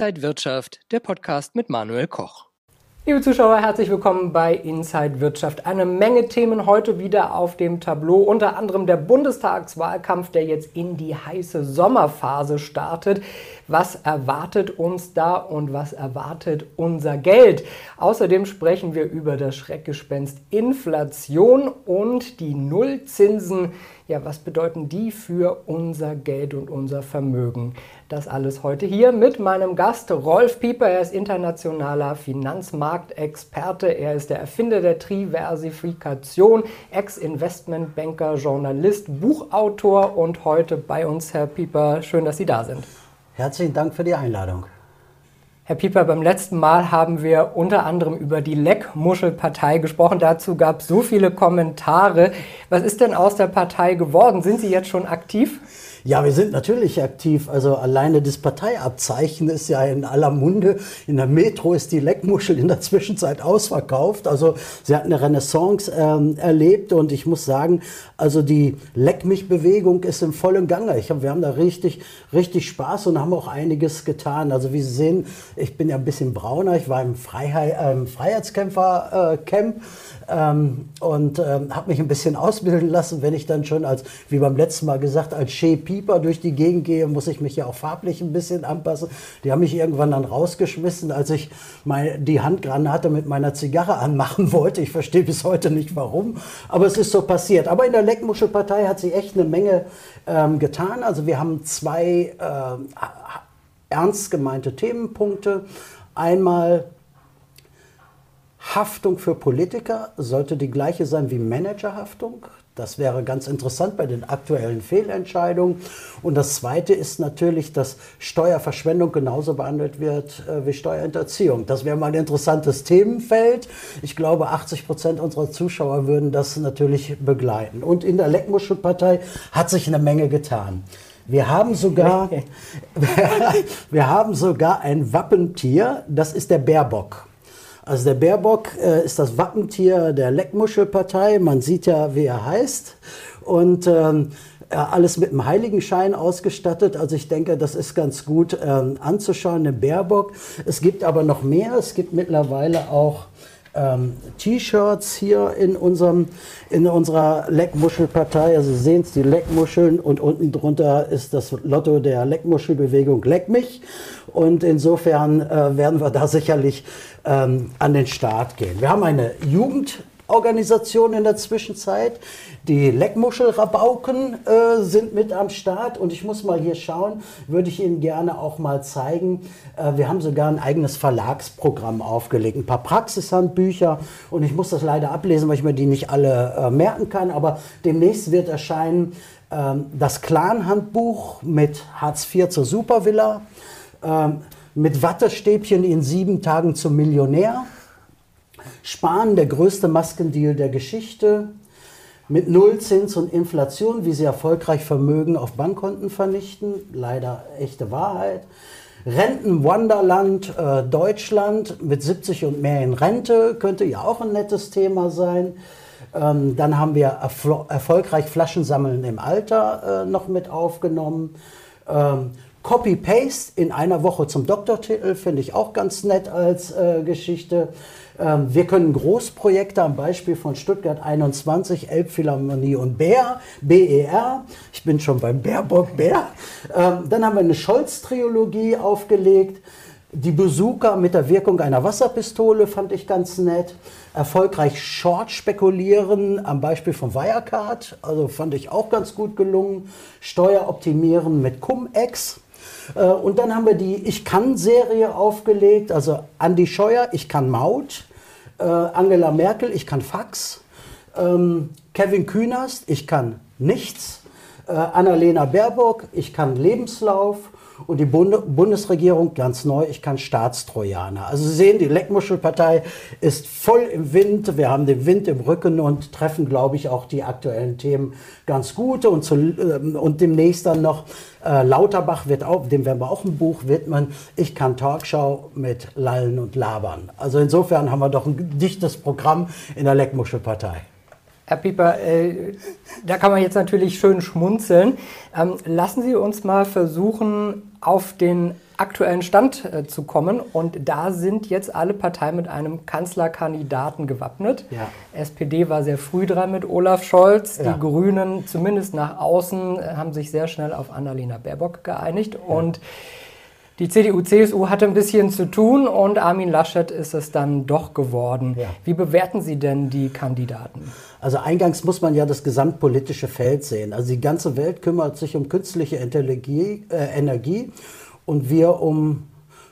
Inside Wirtschaft, der Podcast mit Manuel Koch. Liebe Zuschauer, herzlich willkommen bei Inside Wirtschaft. Eine Menge Themen heute wieder auf dem Tableau, unter anderem der Bundestagswahlkampf, der jetzt in die heiße Sommerphase startet. Was erwartet uns da und was erwartet unser Geld? Außerdem sprechen wir über das Schreckgespenst Inflation und die Nullzinsen. Ja, was bedeuten die für unser Geld und unser Vermögen? Das alles heute hier mit meinem Gast Rolf Pieper. Er ist internationaler Finanzmarktexperte. Er ist der Erfinder der Triversifikation, Ex-Investmentbanker, Journalist, Buchautor und heute bei uns, Herr Pieper. Schön, dass Sie da sind. Herzlichen Dank für die Einladung. Herr Pieper, beim letzten Mal haben wir unter anderem über die Leckmuschelpartei gesprochen. Dazu gab es so viele Kommentare. Was ist denn aus der Partei geworden? Sind Sie jetzt schon aktiv? Ja, wir sind natürlich aktiv. Also alleine das Parteiabzeichen ist ja in aller Munde. In der Metro ist die Leckmuschel in der Zwischenzeit ausverkauft. Also sie hat eine Renaissance ähm, erlebt und ich muss sagen, also die Leck mich Bewegung ist im vollen Gange. Ich hab, wir haben da richtig, richtig Spaß und haben auch einiges getan. Also wie Sie sehen, ich bin ja ein bisschen brauner. Ich war im Freiheit, äh, Freiheitskämpfer-Camp. Äh, ähm, und ähm, habe mich ein bisschen ausbilden lassen. Wenn ich dann schon als, wie beim letzten Mal gesagt, als Shea Pieper durch die Gegend gehe, muss ich mich ja auch farblich ein bisschen anpassen. Die haben mich irgendwann dann rausgeschmissen, als ich mein, die Handgranate mit meiner Zigarre anmachen wollte. Ich verstehe bis heute nicht warum, aber es ist so passiert. Aber in der Leckmuschelpartei hat sich echt eine Menge ähm, getan. Also wir haben zwei äh, ernst gemeinte Themenpunkte. Einmal Haftung für Politiker sollte die gleiche sein wie Managerhaftung. Das wäre ganz interessant bei den aktuellen Fehlentscheidungen. Und das Zweite ist natürlich, dass Steuerverschwendung genauso behandelt wird äh, wie Steuerhinterziehung. Das wäre mal ein interessantes Themenfeld. Ich glaube, 80 Prozent unserer Zuschauer würden das natürlich begleiten. Und in der Leckmuschelpartei hat sich eine Menge getan. Wir haben sogar, wir haben sogar ein Wappentier, das ist der Bärbock. Also der Baerbock äh, ist das Wappentier der Leckmuschelpartei. Man sieht ja, wie er heißt. Und ähm, alles mit einem Heiligenschein ausgestattet. Also ich denke, das ist ganz gut ähm, anzuschauen, der Baerbock. Es gibt aber noch mehr. Es gibt mittlerweile auch ähm, T-Shirts hier in, unserem, in unserer Leckmuschelpartei. Also Sie sehen es, die Leckmuscheln und unten drunter ist das Lotto der Leckmuschelbewegung Leck mich. Und insofern äh, werden wir da sicherlich ähm, an den Start gehen. Wir haben eine Jugendorganisation in der Zwischenzeit. Die Leckmuschelrabauken äh, sind mit am Start. Und ich muss mal hier schauen, würde ich Ihnen gerne auch mal zeigen. Äh, wir haben sogar ein eigenes Verlagsprogramm aufgelegt, ein paar Praxishandbücher. Und ich muss das leider ablesen, weil ich mir die nicht alle äh, merken kann, aber demnächst wird erscheinen ähm, das Clan-Handbuch mit Hartz IV zur Supervilla, ähm, mit Wattestäbchen in sieben Tagen zum Millionär, Sparen, der größte Maskendeal der Geschichte, mit Nullzins und Inflation, wie sie erfolgreich Vermögen auf Bankkonten vernichten. Leider echte Wahrheit. Renten-Wonderland äh, Deutschland mit 70 und mehr in Rente könnte ja auch ein nettes Thema sein. Ähm, dann haben wir erfolgreich Flaschensammeln im Alter äh, noch mit aufgenommen. Ähm, Copy-Paste in einer Woche zum Doktortitel finde ich auch ganz nett als äh, Geschichte. Ähm, wir können Großprojekte am Beispiel von Stuttgart 21, Elbphilharmonie und Bär, BER. Ich bin schon beim Bärbock Bär. Ähm, dann haben wir eine Scholz-Triologie aufgelegt. Die Besucher mit der Wirkung einer Wasserpistole fand ich ganz nett. Erfolgreich Short spekulieren am Beispiel von Wirecard, also fand ich auch ganz gut gelungen. Steuer optimieren mit Cum-Ex. Äh, und dann haben wir die Ich kann-Serie aufgelegt, also Andy Scheuer, Ich kann Maut. Äh, Angela Merkel, ich kann Fax. Ähm, Kevin Kühnerst, ich kann nichts. Äh, Annalena Baerbock, ich kann Lebenslauf. Und die Bund Bundesregierung, ganz neu, ich kann Staatstrojaner. Also Sie sehen, die Leckmuschelpartei ist voll im Wind. Wir haben den Wind im Rücken und treffen, glaube ich, auch die aktuellen Themen ganz gut. Und, zu, äh, und demnächst dann noch äh, Lauterbach wird auch, dem werden wir auch ein Buch widmen. Ich kann Talkshow mit Lallen und Labern. Also insofern haben wir doch ein dichtes Programm in der Leckmuschelpartei. Herr Pieper, äh, da kann man jetzt natürlich schön schmunzeln. Ähm, lassen Sie uns mal versuchen, auf den aktuellen Stand äh, zu kommen. Und da sind jetzt alle Parteien mit einem Kanzlerkandidaten gewappnet. Ja. SPD war sehr früh dran mit Olaf Scholz. Ja. Die Grünen, zumindest nach außen, äh, haben sich sehr schnell auf Annalena Baerbock geeinigt. Ja. Und die CDU, CSU hatte ein bisschen zu tun und Armin Laschet ist es dann doch geworden. Ja. Wie bewerten Sie denn die Kandidaten? Also eingangs muss man ja das gesamtpolitische Feld sehen. Also die ganze Welt kümmert sich um künstliche Energie, äh, Energie und wir um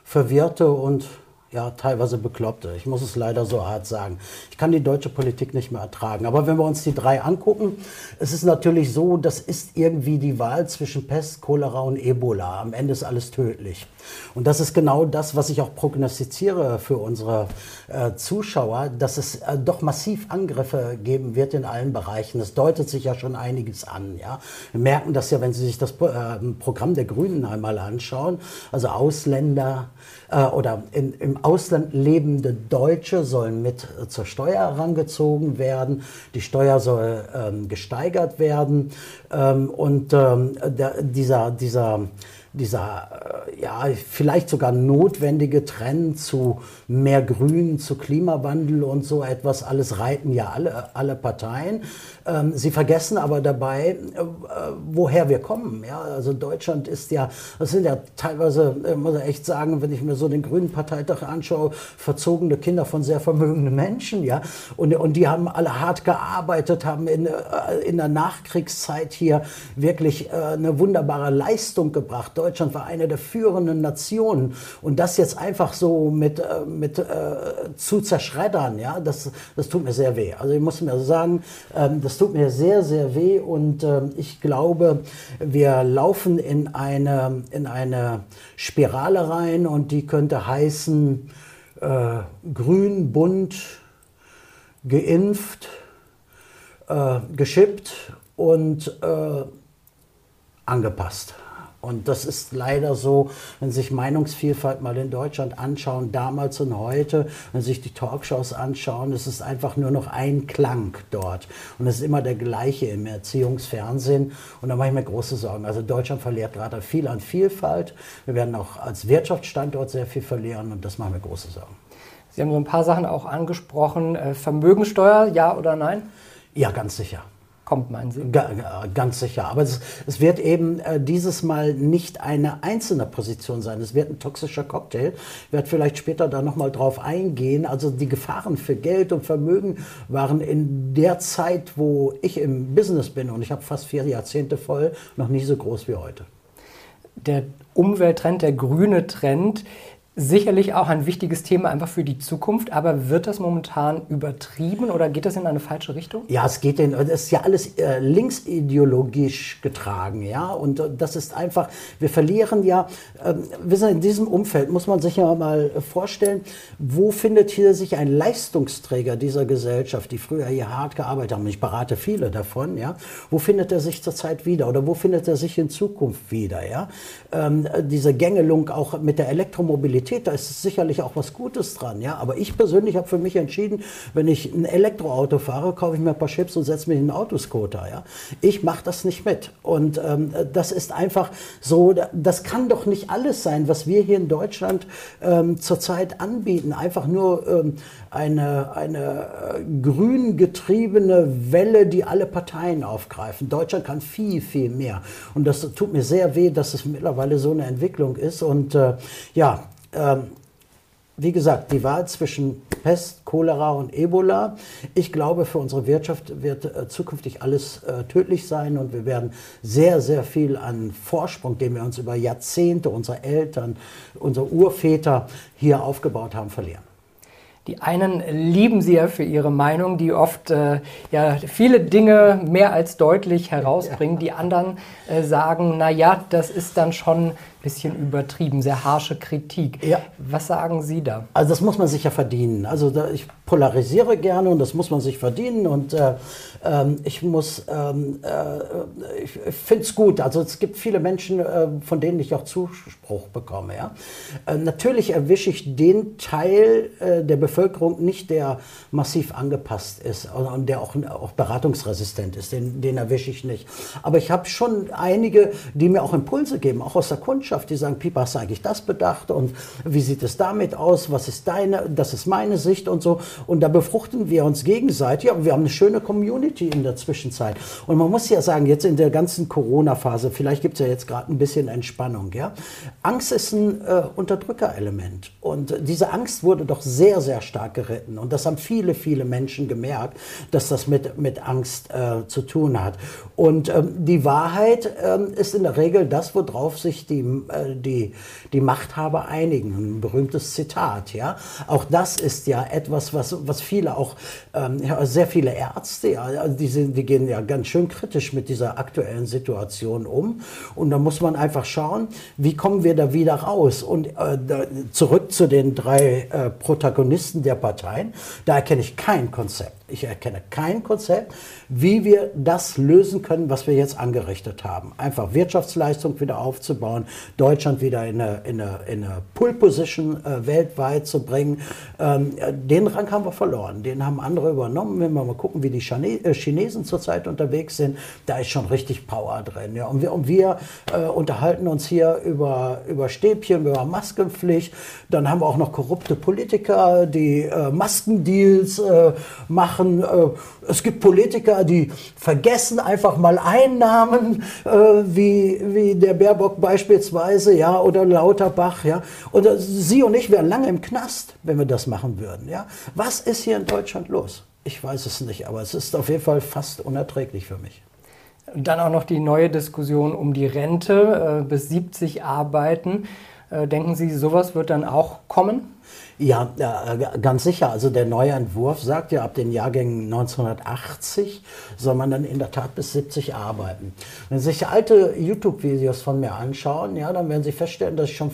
verwirrte und ja, teilweise Bekloppte. Ich muss es leider so hart sagen. Ich kann die deutsche Politik nicht mehr ertragen. Aber wenn wir uns die drei angucken, es ist natürlich so, das ist irgendwie die Wahl zwischen Pest, Cholera und Ebola. Am Ende ist alles tödlich. Und das ist genau das, was ich auch prognostiziere für unsere äh, Zuschauer, dass es äh, doch massiv Angriffe geben wird in allen Bereichen. Es deutet sich ja schon einiges an. Ja? Wir merken das ja, wenn Sie sich das äh, Programm der Grünen einmal anschauen. Also Ausländer äh, oder in, im Ausland lebende Deutsche sollen mit zur Steuer herangezogen werden. Die Steuer soll ähm, gesteigert werden. Ähm, und ähm, der, dieser, dieser dieser äh, ja vielleicht sogar notwendige Trend zu mehr Grün, zu Klimawandel und so etwas, alles reiten ja alle, alle Parteien. Ähm, sie vergessen aber dabei, äh, woher wir kommen. Ja? Also Deutschland ist ja, das sind ja teilweise, äh, muss ich echt sagen, wenn ich mir so den Grünen Parteitag anschaue, verzogene Kinder von sehr vermögenden Menschen. Ja? Und, und die haben alle hart gearbeitet, haben in, äh, in der Nachkriegszeit hier wirklich äh, eine wunderbare Leistung gebracht. Deutschland war eine der führenden Nationen. Und das jetzt einfach so mit, äh, mit äh, zu zerschreddern, ja, das, das tut mir sehr weh. Also ich muss mir sagen, ähm, das tut mir sehr, sehr weh und äh, ich glaube, wir laufen in eine, in eine Spirale rein und die könnte heißen, äh, grün, bunt, geimpft, äh, geschippt und äh, angepasst. Und das ist leider so, wenn Sie sich Meinungsvielfalt mal in Deutschland anschauen, damals und heute, wenn Sie sich die Talkshows anschauen, es ist einfach nur noch ein Klang dort. Und es ist immer der gleiche im Erziehungsfernsehen. Und da mache ich mir große Sorgen. Also Deutschland verliert gerade viel an Vielfalt. Wir werden auch als Wirtschaftsstandort sehr viel verlieren und das macht mir große Sorgen. Sie haben so ein paar Sachen auch angesprochen. Äh, Vermögensteuer, ja oder nein? Ja, ganz sicher kommt, meinen Sie? Ganz sicher. Aber es, es wird eben äh, dieses Mal nicht eine einzelne Position sein. Es wird ein toxischer Cocktail. Ich werde vielleicht später da nochmal drauf eingehen. Also die Gefahren für Geld und Vermögen waren in der Zeit, wo ich im Business bin, und ich habe fast vier Jahrzehnte voll, noch nie so groß wie heute. Der Umwelttrend, der grüne Trend, sicherlich auch ein wichtiges Thema einfach für die Zukunft, aber wird das momentan übertrieben oder geht das in eine falsche Richtung? Ja, es geht in, das ist ja alles äh, linksideologisch getragen, ja, und äh, das ist einfach, wir verlieren ja, äh, wissen in diesem Umfeld muss man sich ja mal vorstellen, wo findet hier sich ein Leistungsträger dieser Gesellschaft, die früher hier hart gearbeitet haben, ich berate viele davon, ja, wo findet er sich zurzeit wieder oder wo findet er sich in Zukunft wieder, ja, ähm, diese Gängelung auch mit der Elektromobilität, Mobilität, da ist sicherlich auch was Gutes dran. Ja? Aber ich persönlich habe für mich entschieden, wenn ich ein Elektroauto fahre, kaufe ich mir ein paar Chips und setze mich in einen Autoscooter. Ja? Ich mache das nicht mit. Und ähm, das ist einfach so, das kann doch nicht alles sein, was wir hier in Deutschland ähm, zurzeit anbieten. Einfach nur ähm, eine, eine äh, grün getriebene Welle, die alle Parteien aufgreifen. Deutschland kann viel, viel mehr. Und das tut mir sehr weh, dass es mittlerweile so eine Entwicklung ist. Und äh, ja, ähm, wie gesagt, die Wahl zwischen Pest, Cholera und Ebola. Ich glaube, für unsere Wirtschaft wird äh, zukünftig alles äh, tödlich sein und wir werden sehr, sehr viel an Vorsprung, den wir uns über Jahrzehnte, unsere Eltern, unsere Urväter hier aufgebaut haben, verlieren. Die einen lieben sie ja für ihre Meinung, die oft äh, ja, viele Dinge mehr als deutlich herausbringen. Die anderen äh, sagen, na ja, das ist dann schon bisschen übertrieben, sehr harsche Kritik. Ja. Was sagen Sie da? Also das muss man sich ja verdienen. Also da, ich polarisiere gerne und das muss man sich verdienen und äh, ähm, ich muss, ähm, äh, ich finde es gut. Also es gibt viele Menschen, äh, von denen ich auch Zuspruch bekomme. Ja? Äh, natürlich erwische ich den Teil äh, der Bevölkerung nicht, der massiv angepasst ist und der auch, auch beratungsresistent ist. Den, den erwische ich nicht. Aber ich habe schon einige, die mir auch Impulse geben, auch aus der Kundschaft, die sagen, hast du eigentlich das bedacht und wie sieht es damit aus? Was ist deine, das ist meine Sicht und so. Und da befruchten wir uns gegenseitig. Aber wir haben eine schöne Community in der Zwischenzeit. Und man muss ja sagen, jetzt in der ganzen Corona-Phase, vielleicht gibt es ja jetzt gerade ein bisschen Entspannung. Ja? Angst ist ein äh, Unterdrückerelement. Und diese Angst wurde doch sehr, sehr stark geritten. Und das haben viele, viele Menschen gemerkt, dass das mit, mit Angst äh, zu tun hat. Und ähm, die Wahrheit ähm, ist in der Regel das, worauf sich die, die, die Machthaber einigen. Ein berühmtes Zitat. Ja? Auch das ist ja etwas, was, was viele auch, ähm, sehr viele Ärzte, ja, also die, sind, die gehen ja ganz schön kritisch mit dieser aktuellen Situation um. Und da muss man einfach schauen, wie kommen wir da wieder raus. Und äh, zurück zu den drei äh, Protagonisten der Parteien, da erkenne ich kein Konzept. Ich erkenne kein Konzept, wie wir das lösen können, was wir jetzt angerichtet haben. Einfach Wirtschaftsleistung wieder aufzubauen, Deutschland wieder in eine, in eine, in eine Pull-Position äh, weltweit zu bringen. Ähm, den Rang haben wir verloren. Den haben andere übernommen. Wenn wir mal gucken, wie die Chine äh, Chinesen zurzeit unterwegs sind, da ist schon richtig Power drin. Ja. Und wir, und wir äh, unterhalten uns hier über, über Stäbchen, über Maskenpflicht. Dann haben wir auch noch korrupte Politiker, die äh, Maskendeals äh, machen machen. Äh, es gibt Politiker, die vergessen einfach mal Einnahmen, äh, wie, wie der Baerbock beispielsweise, ja, oder Lauterbach, ja. Und äh, Sie und ich wären lange im Knast, wenn wir das machen würden, ja. Was ist hier in Deutschland los? Ich weiß es nicht, aber es ist auf jeden Fall fast unerträglich für mich. Dann auch noch die neue Diskussion um die Rente bis 70 arbeiten. Denken Sie, sowas wird dann auch kommen? Ja, ganz sicher. Also der neue Entwurf sagt ja, ab den Jahrgängen 1980 soll man dann in der Tat bis 70 arbeiten. Wenn Sie sich alte YouTube-Videos von mir anschauen, ja, dann werden Sie feststellen, dass ich schon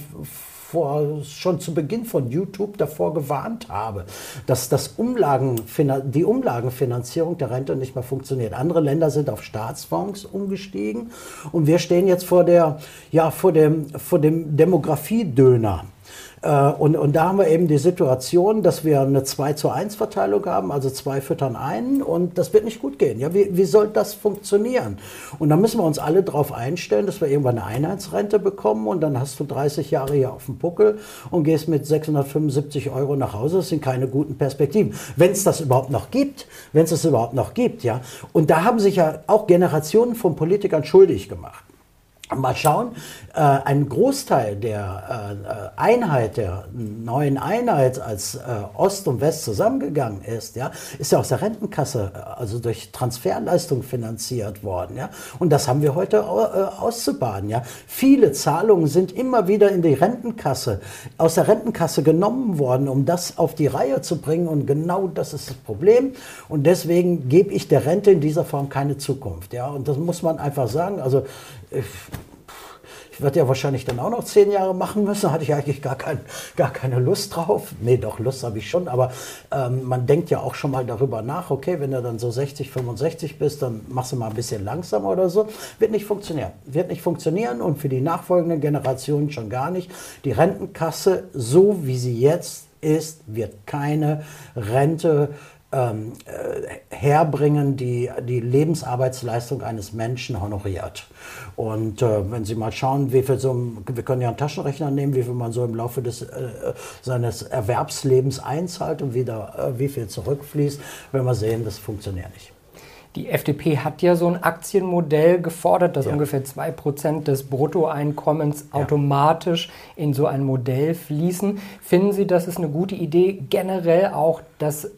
vor, schon zu Beginn von YouTube davor gewarnt habe, dass das Umlagen, die Umlagenfinanzierung der Rente nicht mehr funktioniert. Andere Länder sind auf Staatsfonds umgestiegen und wir stehen jetzt vor der, ja, vor dem, vor dem Demografiedöner. Äh, und, und da haben wir eben die Situation, dass wir eine 2 zu 1 Verteilung haben, also zwei füttern einen und das wird nicht gut gehen. Ja, wie, wie soll das funktionieren? Und da müssen wir uns alle darauf einstellen, dass wir irgendwann eine Einheitsrente bekommen und dann hast du 30 Jahre hier auf dem Puckel und gehst mit 675 Euro nach Hause. Das sind keine guten Perspektiven. Wenn es das überhaupt noch gibt, wenn es das überhaupt noch gibt, ja. Und da haben sich ja auch Generationen von Politikern schuldig gemacht. Mal schauen, äh, ein Großteil der äh, Einheit, der neuen Einheit, als äh, Ost und West zusammengegangen ist, ja, ist ja aus der Rentenkasse, äh, also durch Transferleistung finanziert worden. Ja. Und das haben wir heute äh, auszubaden. Ja. Viele Zahlungen sind immer wieder in die Rentenkasse, aus der Rentenkasse genommen worden, um das auf die Reihe zu bringen. Und genau das ist das Problem. Und deswegen gebe ich der Rente in dieser Form keine Zukunft. Ja. Und das muss man einfach sagen. Also ich werde ja wahrscheinlich dann auch noch zehn Jahre machen müssen. Hatte ich eigentlich gar, kein, gar keine Lust drauf. Nee, doch, Lust habe ich schon. Aber ähm, man denkt ja auch schon mal darüber nach, okay, wenn du dann so 60, 65 bist, dann machst du mal ein bisschen langsamer oder so. Wird nicht funktionieren. Wird nicht funktionieren und für die nachfolgenden Generationen schon gar nicht. Die Rentenkasse, so wie sie jetzt ist, wird keine Rente ähm, äh, herbringen, die die Lebensarbeitsleistung eines Menschen honoriert. Und äh, wenn Sie mal schauen, wie viel so, wir können ja einen Taschenrechner nehmen, wie viel man so im Laufe des, äh, seines Erwerbslebens einzahlt und wieder, äh, wie viel zurückfließt, wenn wir sehen, das funktioniert nicht. Die FDP hat ja so ein Aktienmodell gefordert, dass ja. ungefähr 2% des Bruttoeinkommens ja. automatisch in so ein Modell fließen. Finden Sie, das ist eine gute Idee, generell auch das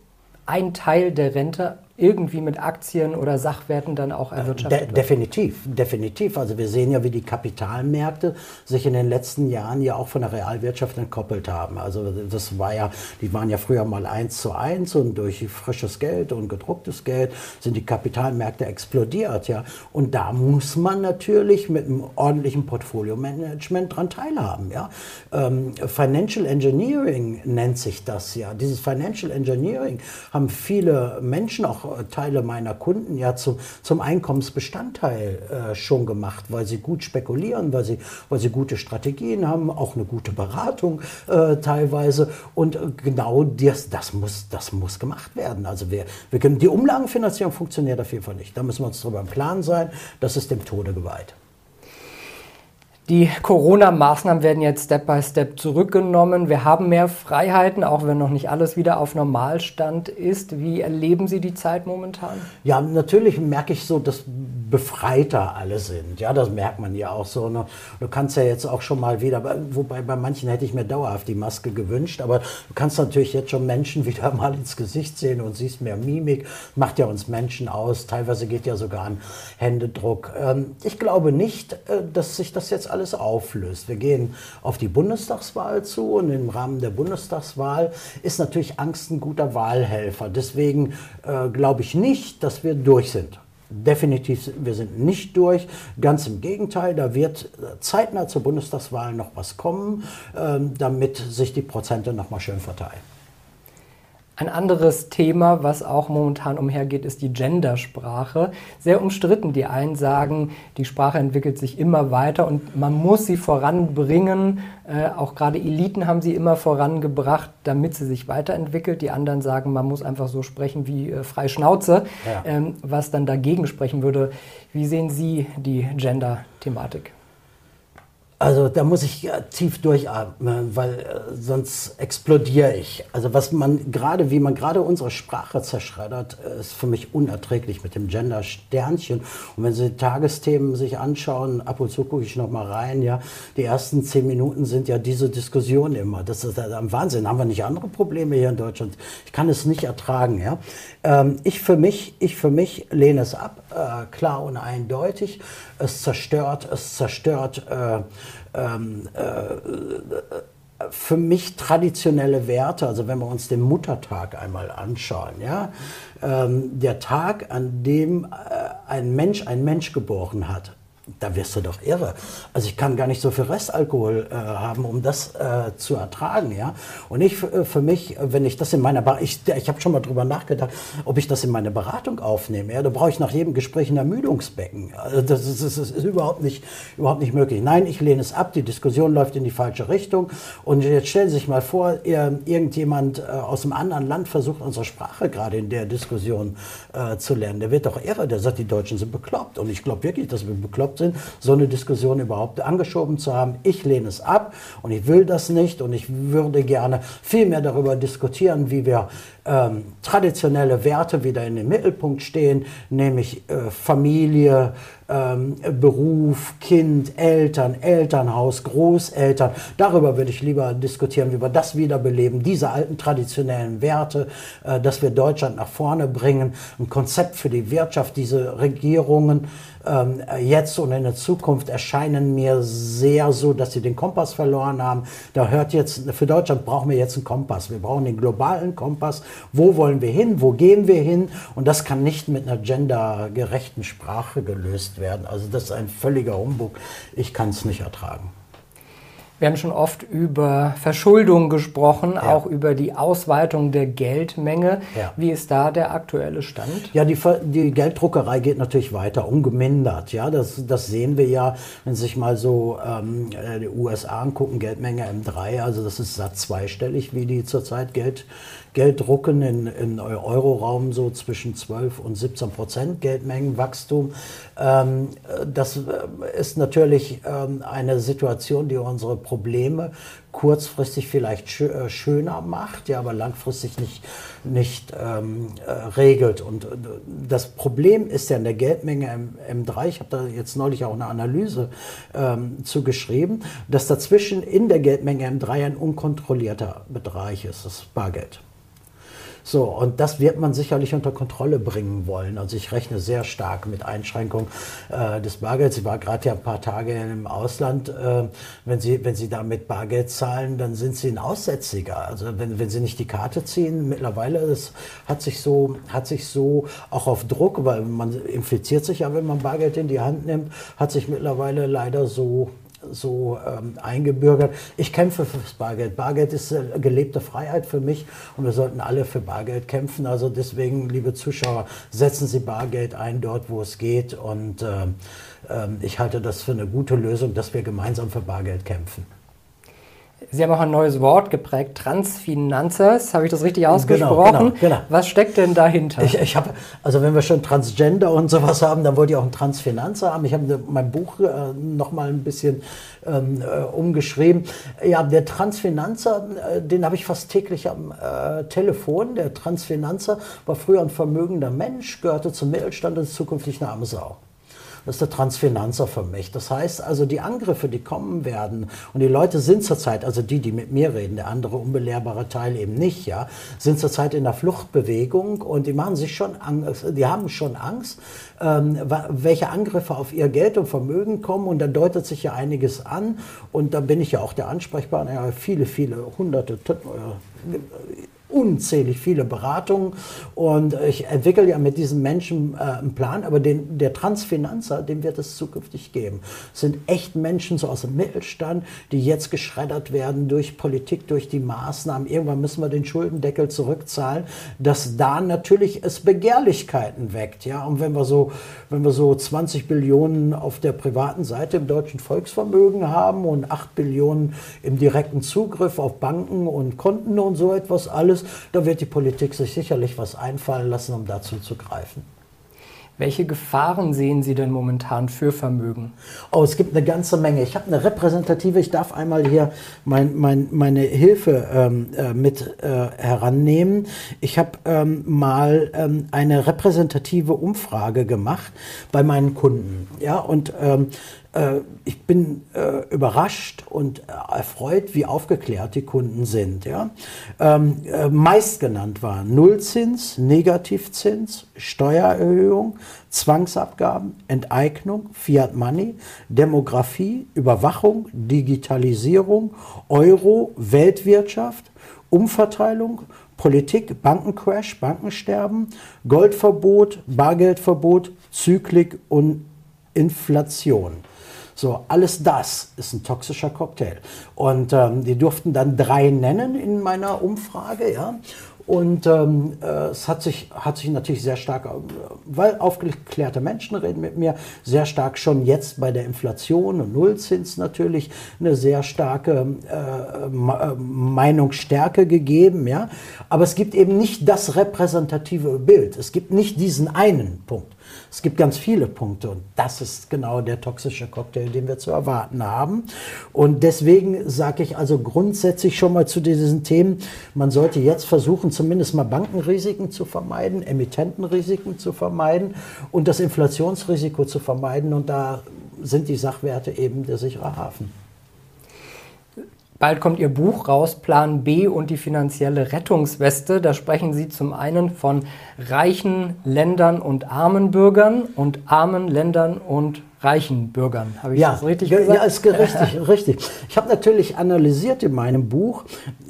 ein Teil der Rente irgendwie mit Aktien oder Sachwerten dann auch erwirtschaftet De definitiv, definitiv. Also wir sehen ja, wie die Kapitalmärkte sich in den letzten Jahren ja auch von der Realwirtschaft entkoppelt haben. Also das war ja, die waren ja früher mal eins zu eins und durch frisches Geld und gedrucktes Geld sind die Kapitalmärkte explodiert, ja. Und da muss man natürlich mit einem ordentlichen Portfolio-Management dran teilhaben, ja. Ähm, Financial Engineering nennt sich das ja. Dieses Financial Engineering haben viele Menschen, auch Teile meiner Kunden, ja zum, zum Einkommensbestandteil äh, schon gemacht, weil sie gut spekulieren, weil sie, weil sie gute Strategien haben, auch eine gute Beratung äh, teilweise. Und genau das, das, muss, das muss gemacht werden. Also wir, wir können, die Umlagenfinanzierung funktioniert auf jeden Fall nicht. Da müssen wir uns darüber im Klaren sein. Das ist dem Tode geweiht. Die Corona-Maßnahmen werden jetzt Step by Step zurückgenommen. Wir haben mehr Freiheiten, auch wenn noch nicht alles wieder auf Normalstand ist. Wie erleben Sie die Zeit momentan? Ja, natürlich merke ich so, dass befreiter alle sind. Ja, das merkt man ja auch so. Ne? Du kannst ja jetzt auch schon mal wieder, wobei bei manchen hätte ich mir dauerhaft die Maske gewünscht, aber du kannst natürlich jetzt schon Menschen wieder mal ins Gesicht sehen und siehst mehr Mimik. Macht ja uns Menschen aus. Teilweise geht ja sogar an Händedruck. Ähm, ich glaube nicht, äh, dass sich das jetzt alles alles auflöst. Wir gehen auf die Bundestagswahl zu und im Rahmen der Bundestagswahl ist natürlich Angst ein guter Wahlhelfer. Deswegen äh, glaube ich nicht, dass wir durch sind. Definitiv, wir sind nicht durch. Ganz im Gegenteil, da wird zeitnah zur Bundestagswahl noch was kommen, äh, damit sich die Prozente nochmal schön verteilen. Ein anderes Thema, was auch momentan umhergeht, ist die Gendersprache. Sehr umstritten. Die einen sagen, die Sprache entwickelt sich immer weiter und man muss sie voranbringen. Äh, auch gerade Eliten haben sie immer vorangebracht, damit sie sich weiterentwickelt. Die anderen sagen, man muss einfach so sprechen wie äh, frei Schnauze, ja. ähm, was dann dagegen sprechen würde. Wie sehen Sie die Gender-Thematik? Also da muss ich tief durchatmen, weil äh, sonst explodiere ich. Also was man gerade, wie man gerade unsere Sprache zerschreddert, äh, ist für mich unerträglich mit dem Gender-Sternchen. Und wenn Sie Tagesthemen sich anschauen, ab und zu gucke ich noch mal rein, ja, die ersten zehn Minuten sind ja diese Diskussion immer. Das ist ein Wahnsinn. Haben wir nicht andere Probleme hier in Deutschland? Ich kann es nicht ertragen, ja. Ähm, ich für mich, ich für mich lehne es ab, äh, klar und eindeutig. Es zerstört, es zerstört. Äh, ähm, äh, für mich traditionelle Werte, also wenn wir uns den Muttertag einmal anschauen, ja, ähm, der Tag, an dem äh, ein Mensch ein Mensch geboren hat, da wirst du doch irre. Also ich kann gar nicht so viel Restalkohol äh, haben, um das äh, zu ertragen, ja. Und ich äh, für mich, wenn ich das in meiner Bar ich, ich habe schon mal drüber nachgedacht, ob ich das in meine Beratung aufnehme. Ja, da brauche ich nach jedem Gespräch ein Ermüdungsbecken. Also das ist, das ist überhaupt nicht überhaupt nicht möglich. Nein, ich lehne es ab. Die Diskussion läuft in die falsche Richtung. Und jetzt stellen Sie sich mal vor, ihr, irgendjemand äh, aus einem anderen Land versucht unsere Sprache gerade in der Diskussion äh, zu lernen. Der wird doch irre. Der sagt, die Deutschen sind bekloppt. Und ich glaube wirklich, dass wir bekloppt sind, so eine Diskussion überhaupt angeschoben zu haben. Ich lehne es ab und ich will das nicht und ich würde gerne viel mehr darüber diskutieren, wie wir ähm, traditionelle Werte wieder in den Mittelpunkt stehen, nämlich äh, Familie, ähm, Beruf, Kind, Eltern, Elternhaus, Großeltern. Darüber würde ich lieber diskutieren, wie wir das wiederbeleben, diese alten traditionellen Werte, äh, dass wir Deutschland nach vorne bringen, ein Konzept für die Wirtschaft, diese Regierungen ähm, jetzt und in der Zukunft erscheinen mir sehr so, dass sie den Kompass verloren haben. Da hört jetzt, für Deutschland brauchen wir jetzt einen Kompass. Wir brauchen den globalen Kompass. Wo wollen wir hin? Wo gehen wir hin? Und das kann nicht mit einer gendergerechten Sprache gelöst werden. Also das ist ein völliger Humbug. Ich kann es nicht ertragen. Wir haben schon oft über Verschuldung gesprochen, ja. auch über die Ausweitung der Geldmenge. Ja. Wie ist da der aktuelle Stand? Ja, die, die Gelddruckerei geht natürlich weiter, ungemindert. Ja, das, das sehen wir ja, wenn Sie sich mal so ähm, die USA angucken, Geldmenge M3, also das ist zweistellig, wie die zurzeit Geld, Geld drucken in, in Euroraum so zwischen 12 und 17 Prozent Geldmengenwachstum. Ähm, das äh, ist natürlich ähm, eine Situation, die unsere Probleme kurzfristig vielleicht äh, schöner macht, ja, aber langfristig nicht, nicht ähm, äh, regelt. Und äh, das Problem ist ja in der Geldmenge M, M3, ich habe da jetzt neulich auch eine Analyse ähm, zu geschrieben, dass dazwischen in der Geldmenge M3 ein unkontrollierter Bereich ist, das Bargeld. So, und das wird man sicherlich unter Kontrolle bringen wollen. Also ich rechne sehr stark mit Einschränkung äh, des Bargelds. Ich war gerade ja ein paar Tage im Ausland. Äh, wenn, Sie, wenn Sie da mit Bargeld zahlen, dann sind Sie ein Aussätziger. Also wenn, wenn Sie nicht die Karte ziehen, mittlerweile das hat sich so, hat sich so auch auf Druck, weil man infiziert sich ja, wenn man Bargeld in die Hand nimmt, hat sich mittlerweile leider so so ähm, eingebürgert. Ich kämpfe fürs Bargeld. Bargeld ist äh, gelebte Freiheit für mich und wir sollten alle für Bargeld kämpfen. Also deswegen, liebe Zuschauer, setzen Sie Bargeld ein dort, wo es geht. Und äh, äh, ich halte das für eine gute Lösung, dass wir gemeinsam für Bargeld kämpfen. Sie haben auch ein neues Wort geprägt, Transfinanzers. Habe ich das richtig genau, ausgesprochen? Genau, genau, genau. Was steckt denn dahinter? Ich, ich habe, also wenn wir schon Transgender und sowas haben, dann wollte ich auch ein Transfinanzer haben. Ich habe mein Buch äh, noch mal ein bisschen ähm, äh, umgeschrieben. Ja, der Transfinanzer, äh, den habe ich fast täglich am äh, Telefon. Der Transfinanzer war früher ein vermögender Mensch, gehörte zum Mittelstand und ist zukünftig eine arme Sau. Das ist der Transfinanzer für mich. Das heißt also, die Angriffe, die kommen werden, und die Leute sind zurzeit, also die, die mit mir reden, der andere unbelehrbare Teil eben nicht, ja, sind zurzeit in der Fluchtbewegung und die machen sich schon Angst, die haben schon Angst, ähm, welche Angriffe auf ihr Geld und Vermögen kommen und da deutet sich ja einiges an und da bin ich ja auch der Ansprechpartner, ja, viele, viele hunderte, äh, unzählig viele Beratungen und ich entwickle ja mit diesen Menschen äh, einen Plan, aber den, der Transfinanzer, dem wird es zukünftig geben. Es sind echt Menschen so aus dem Mittelstand, die jetzt geschreddert werden durch Politik, durch die Maßnahmen. Irgendwann müssen wir den Schuldendeckel zurückzahlen, dass da natürlich es Begehrlichkeiten weckt. Ja? Und wenn wir, so, wenn wir so 20 Billionen auf der privaten Seite im deutschen Volksvermögen haben und 8 Billionen im direkten Zugriff auf Banken und Konten und so etwas alles, ist, da wird die Politik sich sicherlich was einfallen lassen, um dazu zu greifen. Welche Gefahren sehen Sie denn momentan für Vermögen? Oh, es gibt eine ganze Menge. Ich habe eine repräsentative, ich darf einmal hier mein, mein, meine Hilfe ähm, äh, mit äh, herannehmen. Ich habe ähm, mal ähm, eine repräsentative Umfrage gemacht bei meinen Kunden. Ja, und ähm, äh, ich bin äh, überrascht und erfreut, wie aufgeklärt die Kunden sind. Ja? Ähm, äh, meist genannt waren Nullzins, Negativzins, Steuererhöhung, Zwangsabgaben, Enteignung, Fiat Money, Demografie, Überwachung, Digitalisierung, Euro, Weltwirtschaft, Umverteilung, Politik, Bankencrash, Bankensterben, Goldverbot, Bargeldverbot, Zyklik und Inflation. So, alles das ist ein toxischer Cocktail. Und ähm, die durften dann drei nennen in meiner Umfrage, ja. Und ähm, äh, es hat sich, hat sich natürlich sehr stark, äh, weil aufgeklärte Menschen reden mit mir, sehr stark schon jetzt bei der Inflation und Nullzins natürlich eine sehr starke äh, äh Meinungsstärke gegeben. Ja? Aber es gibt eben nicht das repräsentative Bild. Es gibt nicht diesen einen Punkt. Es gibt ganz viele Punkte und das ist genau der toxische Cocktail, den wir zu erwarten haben. Und deswegen sage ich also grundsätzlich schon mal zu diesen Themen, man sollte jetzt versuchen, zumindest mal Bankenrisiken zu vermeiden, Emittentenrisiken zu vermeiden und das Inflationsrisiko zu vermeiden. Und da sind die Sachwerte eben der sichere Hafen. Bald kommt Ihr Buch raus, Plan B und die finanzielle Rettungsweste. Da sprechen Sie zum einen von reichen Ländern und armen Bürgern und armen Ländern und reichen Bürgern. Habe ich ja, das richtig gesagt? Ja, ist richtig, richtig. Ich habe natürlich analysiert in meinem Buch,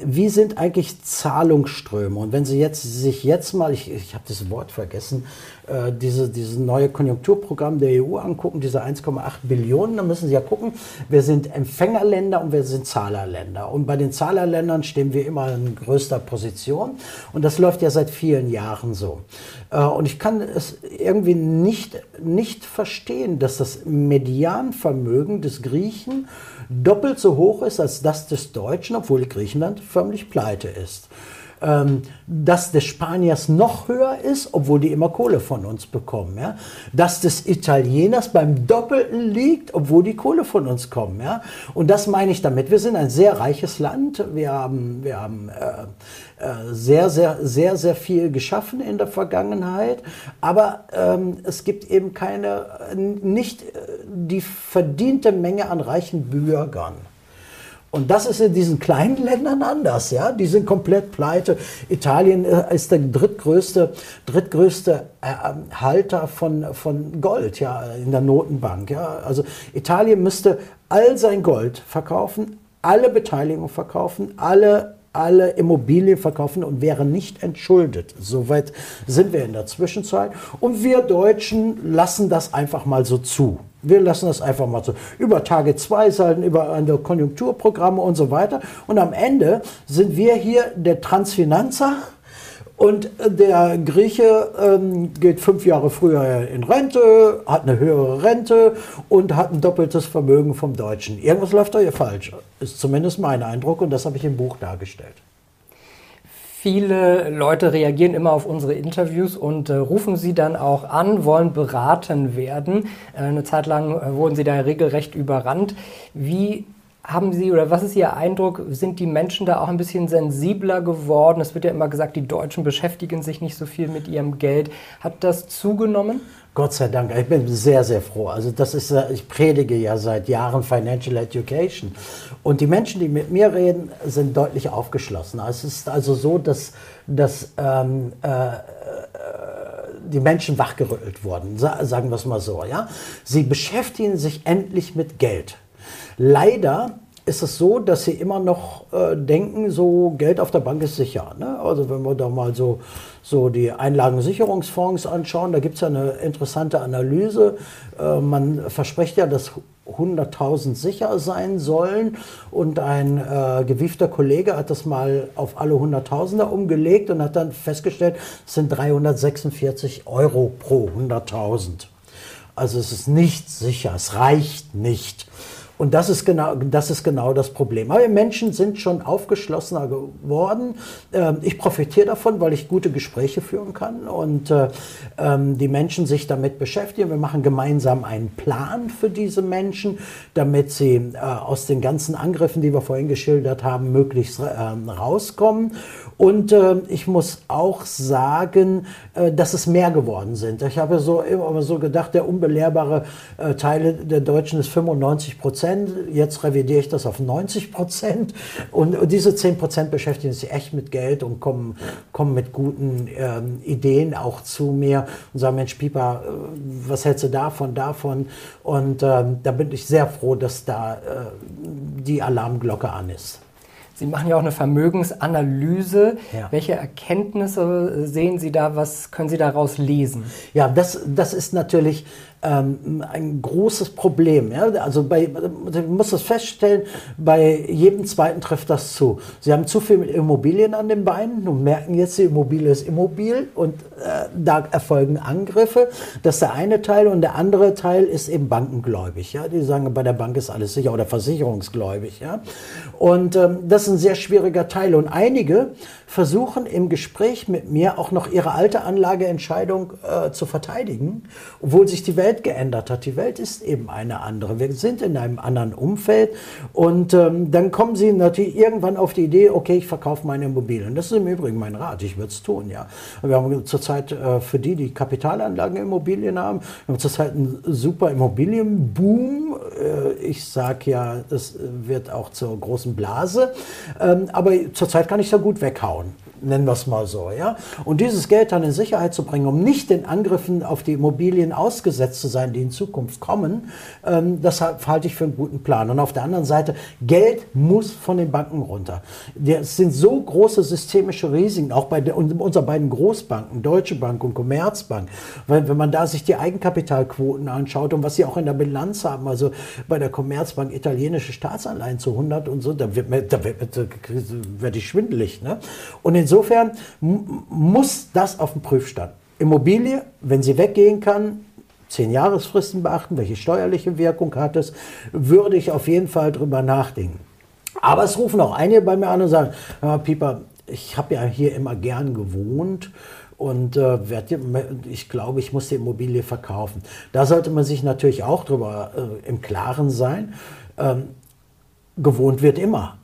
wie sind eigentlich Zahlungsströme. Und wenn Sie jetzt, sich jetzt mal, ich, ich habe das Wort vergessen, äh, diese, dieses neue Konjunkturprogramm der EU angucken, diese 1,8 Billionen, dann müssen Sie ja gucken, wer sind Empfängerländer und wer sind Zahlerländer. Und bei den Zahlerländern stehen wir immer in größter Position. Und das läuft ja seit vielen Jahren so. Äh, und ich kann es irgendwie nicht, nicht verstehen, dass das Medianvermögen des Griechen doppelt so hoch ist als das des Deutschen, obwohl Griechenland förmlich pleite ist ähm, dass des Spaniers noch höher ist, obwohl die immer Kohle von uns bekommen. Ja? Dass des Italieners beim Doppelten liegt, obwohl die Kohle von uns kommen. Ja? Und das meine ich damit. Wir sind ein sehr reiches Land. Wir haben, wir haben äh, äh, sehr, sehr, sehr, sehr viel geschaffen in der Vergangenheit. Aber ähm, es gibt eben keine, nicht äh, die verdiente Menge an reichen Bürgern. Und das ist in diesen kleinen Ländern anders, ja. Die sind komplett pleite. Italien äh, ist der drittgrößte, drittgrößte äh, Halter von, von Gold, ja, in der Notenbank, ja. Also Italien müsste all sein Gold verkaufen, alle Beteiligung verkaufen, alle alle Immobilien verkaufen und wäre nicht entschuldet. Soweit sind wir in der Zwischenzeit. Und wir Deutschen lassen das einfach mal so zu. Wir lassen das einfach mal so über Tage 2 Seiten, über eine Konjunkturprogramme und so weiter. Und am Ende sind wir hier der Transfinanzer und der Grieche ähm, geht fünf Jahre früher in Rente, hat eine höhere Rente und hat ein doppeltes Vermögen vom Deutschen. Irgendwas läuft da hier falsch, ist zumindest mein Eindruck und das habe ich im Buch dargestellt. Viele Leute reagieren immer auf unsere Interviews und äh, rufen sie dann auch an, wollen beraten werden. Äh, eine Zeit lang äh, wurden sie da regelrecht überrannt. Wie haben Sie oder was ist Ihr Eindruck? Sind die Menschen da auch ein bisschen sensibler geworden? Es wird ja immer gesagt, die Deutschen beschäftigen sich nicht so viel mit ihrem Geld. Hat das zugenommen? Gott sei Dank, ich bin sehr, sehr froh. Also das ist, äh, ich predige ja seit Jahren Financial Education. Und die Menschen, die mit mir reden, sind deutlich aufgeschlossen. Es ist also so, dass, dass ähm, äh, äh die Menschen wachgerüttelt wurden, sagen wir es mal so. Ja? Sie beschäftigen sich endlich mit Geld. Leider ist es so, dass sie immer noch äh, denken, so Geld auf der Bank ist sicher. Ne? Also wenn wir da mal so, so die Einlagensicherungsfonds anschauen, da gibt es ja eine interessante Analyse. Äh, man verspricht ja, dass 100.000 sicher sein sollen und ein äh, gewiefter Kollege hat das mal auf alle 100.000er umgelegt und hat dann festgestellt, es sind 346 Euro pro 100.000. Also es ist nicht sicher, es reicht nicht. Und das ist genau das, ist genau das Problem. Aber Menschen sind schon aufgeschlossener geworden. Ähm, ich profitiere davon, weil ich gute Gespräche führen kann und äh, ähm, die Menschen sich damit beschäftigen. Wir machen gemeinsam einen Plan für diese Menschen, damit sie äh, aus den ganzen Angriffen, die wir vorhin geschildert haben, möglichst ähm, rauskommen. Und äh, ich muss auch sagen, dass es mehr geworden sind. Ich habe so immer so gedacht, der unbelehrbare Teil der Deutschen ist 95 Prozent. Jetzt revidiere ich das auf 90 Prozent. Und diese 10 Prozent beschäftigen sich echt mit Geld und kommen, kommen mit guten ähm, Ideen auch zu mir und sagen, Mensch, Pieper, äh, was hältst du davon, davon? Und ähm, da bin ich sehr froh, dass da äh, die Alarmglocke an ist. Sie machen ja auch eine Vermögensanalyse. Ja. Welche Erkenntnisse sehen Sie da? Was können Sie daraus lesen? Ja, das, das ist natürlich ähm, ein großes Problem. Ja? Also bei, man muss das feststellen, bei jedem Zweiten trifft das zu. Sie haben zu viel mit Immobilien an den Beinen und merken jetzt, die Immobilie ist immobil und äh, da erfolgen Angriffe. Das ist der eine Teil und der andere Teil ist eben bankengläubig. Ja? Die sagen, bei der Bank ist alles sicher oder versicherungsgläubig. Ja? Und ähm, das ist ein sehr schwieriger Teil und einige versuchen im Gespräch mit mir auch noch ihre alte Anlageentscheidung äh, zu verteidigen, obwohl sich die Welt geändert hat. Die Welt ist eben eine andere. Wir sind in einem anderen Umfeld und ähm, dann kommen sie natürlich irgendwann auf die Idee, okay, ich verkaufe meine Immobilien. Das ist im Übrigen mein Rat, ich würde es tun, ja. Wir haben zurzeit äh, für die, die Kapitalanlagen Immobilien haben, wir haben zurzeit einen super Immobilienboom. Äh, ich sage ja, das wird auch zur großen Blase, ähm, aber zurzeit kann ich da gut weghauen nennen wir es mal so. Ja? Und dieses Geld dann in Sicherheit zu bringen, um nicht den Angriffen auf die Immobilien ausgesetzt zu sein, die in Zukunft kommen, ähm, das halte ich für einen guten Plan. Und auf der anderen Seite, Geld muss von den Banken runter. Es sind so große systemische Risiken, auch bei unseren beiden Großbanken, Deutsche Bank und Commerzbank. Weil, wenn man da sich die Eigenkapitalquoten anschaut und was sie auch in der Bilanz haben, also bei der Commerzbank italienische Staatsanleihen zu 100 und so, da, wird, da, wird, da werde ich schwindelig. Ne? Und insofern muss das auf den Prüfstand. Immobilie, wenn sie weggehen kann, zehn Jahresfristen beachten, welche steuerliche Wirkung hat es, würde ich auf jeden Fall drüber nachdenken. Aber es rufen auch einige bei mir an und sagen, ja, Pieper, ich habe ja hier immer gern gewohnt und äh, ich glaube, ich muss die Immobilie verkaufen. Da sollte man sich natürlich auch drüber äh, im Klaren sein. Ähm, gewohnt wird immer.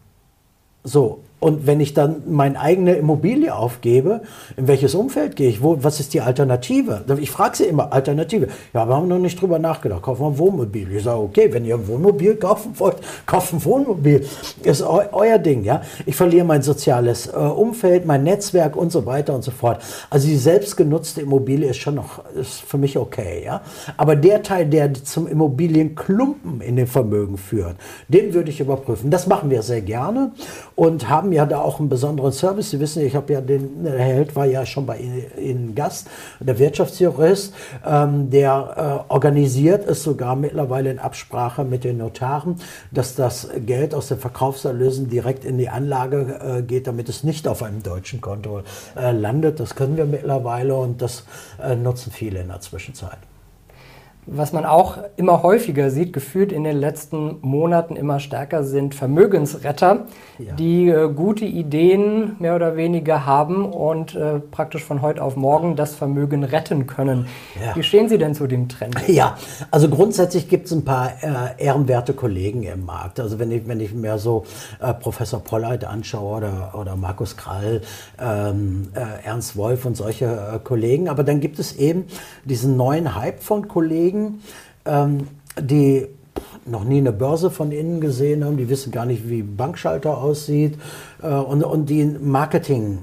So, Und wenn ich dann meine eigene Immobilie aufgebe, in welches Umfeld gehe ich? Wo, was ist die Alternative? Ich frage sie immer, Alternative. Ja, wir haben noch nicht drüber nachgedacht. Kaufen wir ein Wohnmobil. Ich sage, okay, wenn ihr ein Wohnmobil kaufen wollt, kauft ein Wohnmobil. Ist eu euer Ding, ja. Ich verliere mein soziales äh, Umfeld, mein Netzwerk und so weiter und so fort. Also die selbstgenutzte Immobilie ist schon noch, ist für mich okay, ja. Aber der Teil, der zum Immobilienklumpen in den Vermögen führt, den würde ich überprüfen. Das machen wir sehr gerne und haben ja da auch einen besonderen Service. Sie wissen, ich habe ja den, Herr Held war ja schon bei Ihnen Gast, der Wirtschaftsjurist, ähm, der äh, organisiert es sogar mittlerweile in Absprache mit den Notaren, dass das Geld aus den Verkaufserlösen direkt in die Anlage äh, geht, damit es nicht auf einem deutschen Konto äh, landet. Das können wir mittlerweile und das äh, nutzen viele in der Zwischenzeit. Was man auch immer häufiger sieht, gefühlt in den letzten Monaten immer stärker, sind Vermögensretter, ja. die äh, gute Ideen mehr oder weniger haben und äh, praktisch von heute auf morgen das Vermögen retten können. Ja. Wie stehen Sie denn zu dem Trend? Ja, also grundsätzlich gibt es ein paar äh, ehrenwerte Kollegen im Markt. Also wenn ich, wenn ich mir so äh, Professor Polleit anschaue oder, oder Markus Krall, ähm, äh, Ernst Wolf und solche äh, Kollegen, aber dann gibt es eben diesen neuen Hype von Kollegen, Kollegen, ähm, die noch nie eine Börse von innen gesehen haben, die wissen gar nicht, wie Bankschalter aussieht äh, und, und die Marketing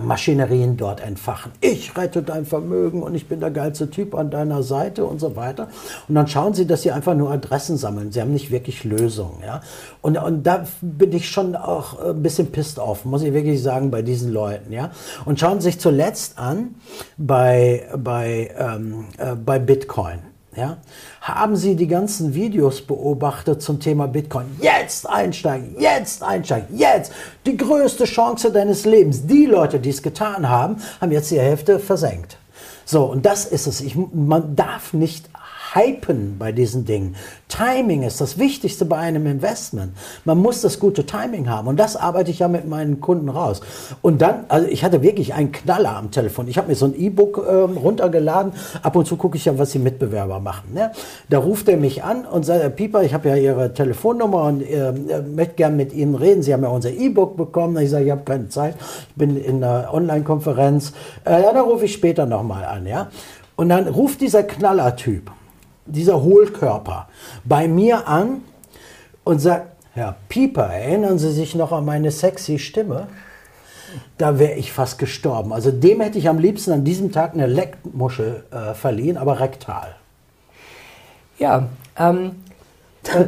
Maschinerien dort entfachen. Ich rette dein Vermögen und ich bin der geilste Typ an deiner Seite und so weiter. Und dann schauen sie, dass sie einfach nur Adressen sammeln. Sie haben nicht wirklich Lösungen. Ja? Und, und da bin ich schon auch ein bisschen pisst auf, muss ich wirklich sagen, bei diesen Leuten. Ja? Und schauen sich zuletzt an bei, bei, ähm, äh, bei Bitcoin. Ja? Haben Sie die ganzen Videos beobachtet zum Thema Bitcoin? Jetzt einsteigen, jetzt einsteigen, jetzt! Die größte Chance deines Lebens. Die Leute, die es getan haben, haben jetzt die Hälfte versenkt. So, und das ist es. Ich, man darf nicht hypen bei diesen Dingen. Timing ist das Wichtigste bei einem Investment. Man muss das gute Timing haben und das arbeite ich ja mit meinen Kunden raus. Und dann, also ich hatte wirklich einen Knaller am Telefon. Ich habe mir so ein E-Book äh, runtergeladen. Ab und zu gucke ich ja, was die Mitbewerber machen. Ne? Da ruft er mich an und sagt, Herr Pieper, ich habe ja Ihre Telefonnummer und äh, möchte gerne mit Ihnen reden. Sie haben ja unser E-Book bekommen. Ich sage, ich habe keine Zeit. Ich bin in einer Online-Konferenz. Äh, ja, da rufe ich später nochmal an. Ja? Und dann ruft dieser Knallertyp dieser Hohlkörper bei mir an und sagt, Herr Pieper, erinnern Sie sich noch an meine sexy Stimme? Da wäre ich fast gestorben. Also dem hätte ich am liebsten an diesem Tag eine Leckmuschel äh, verliehen, aber rektal. Ja, ähm,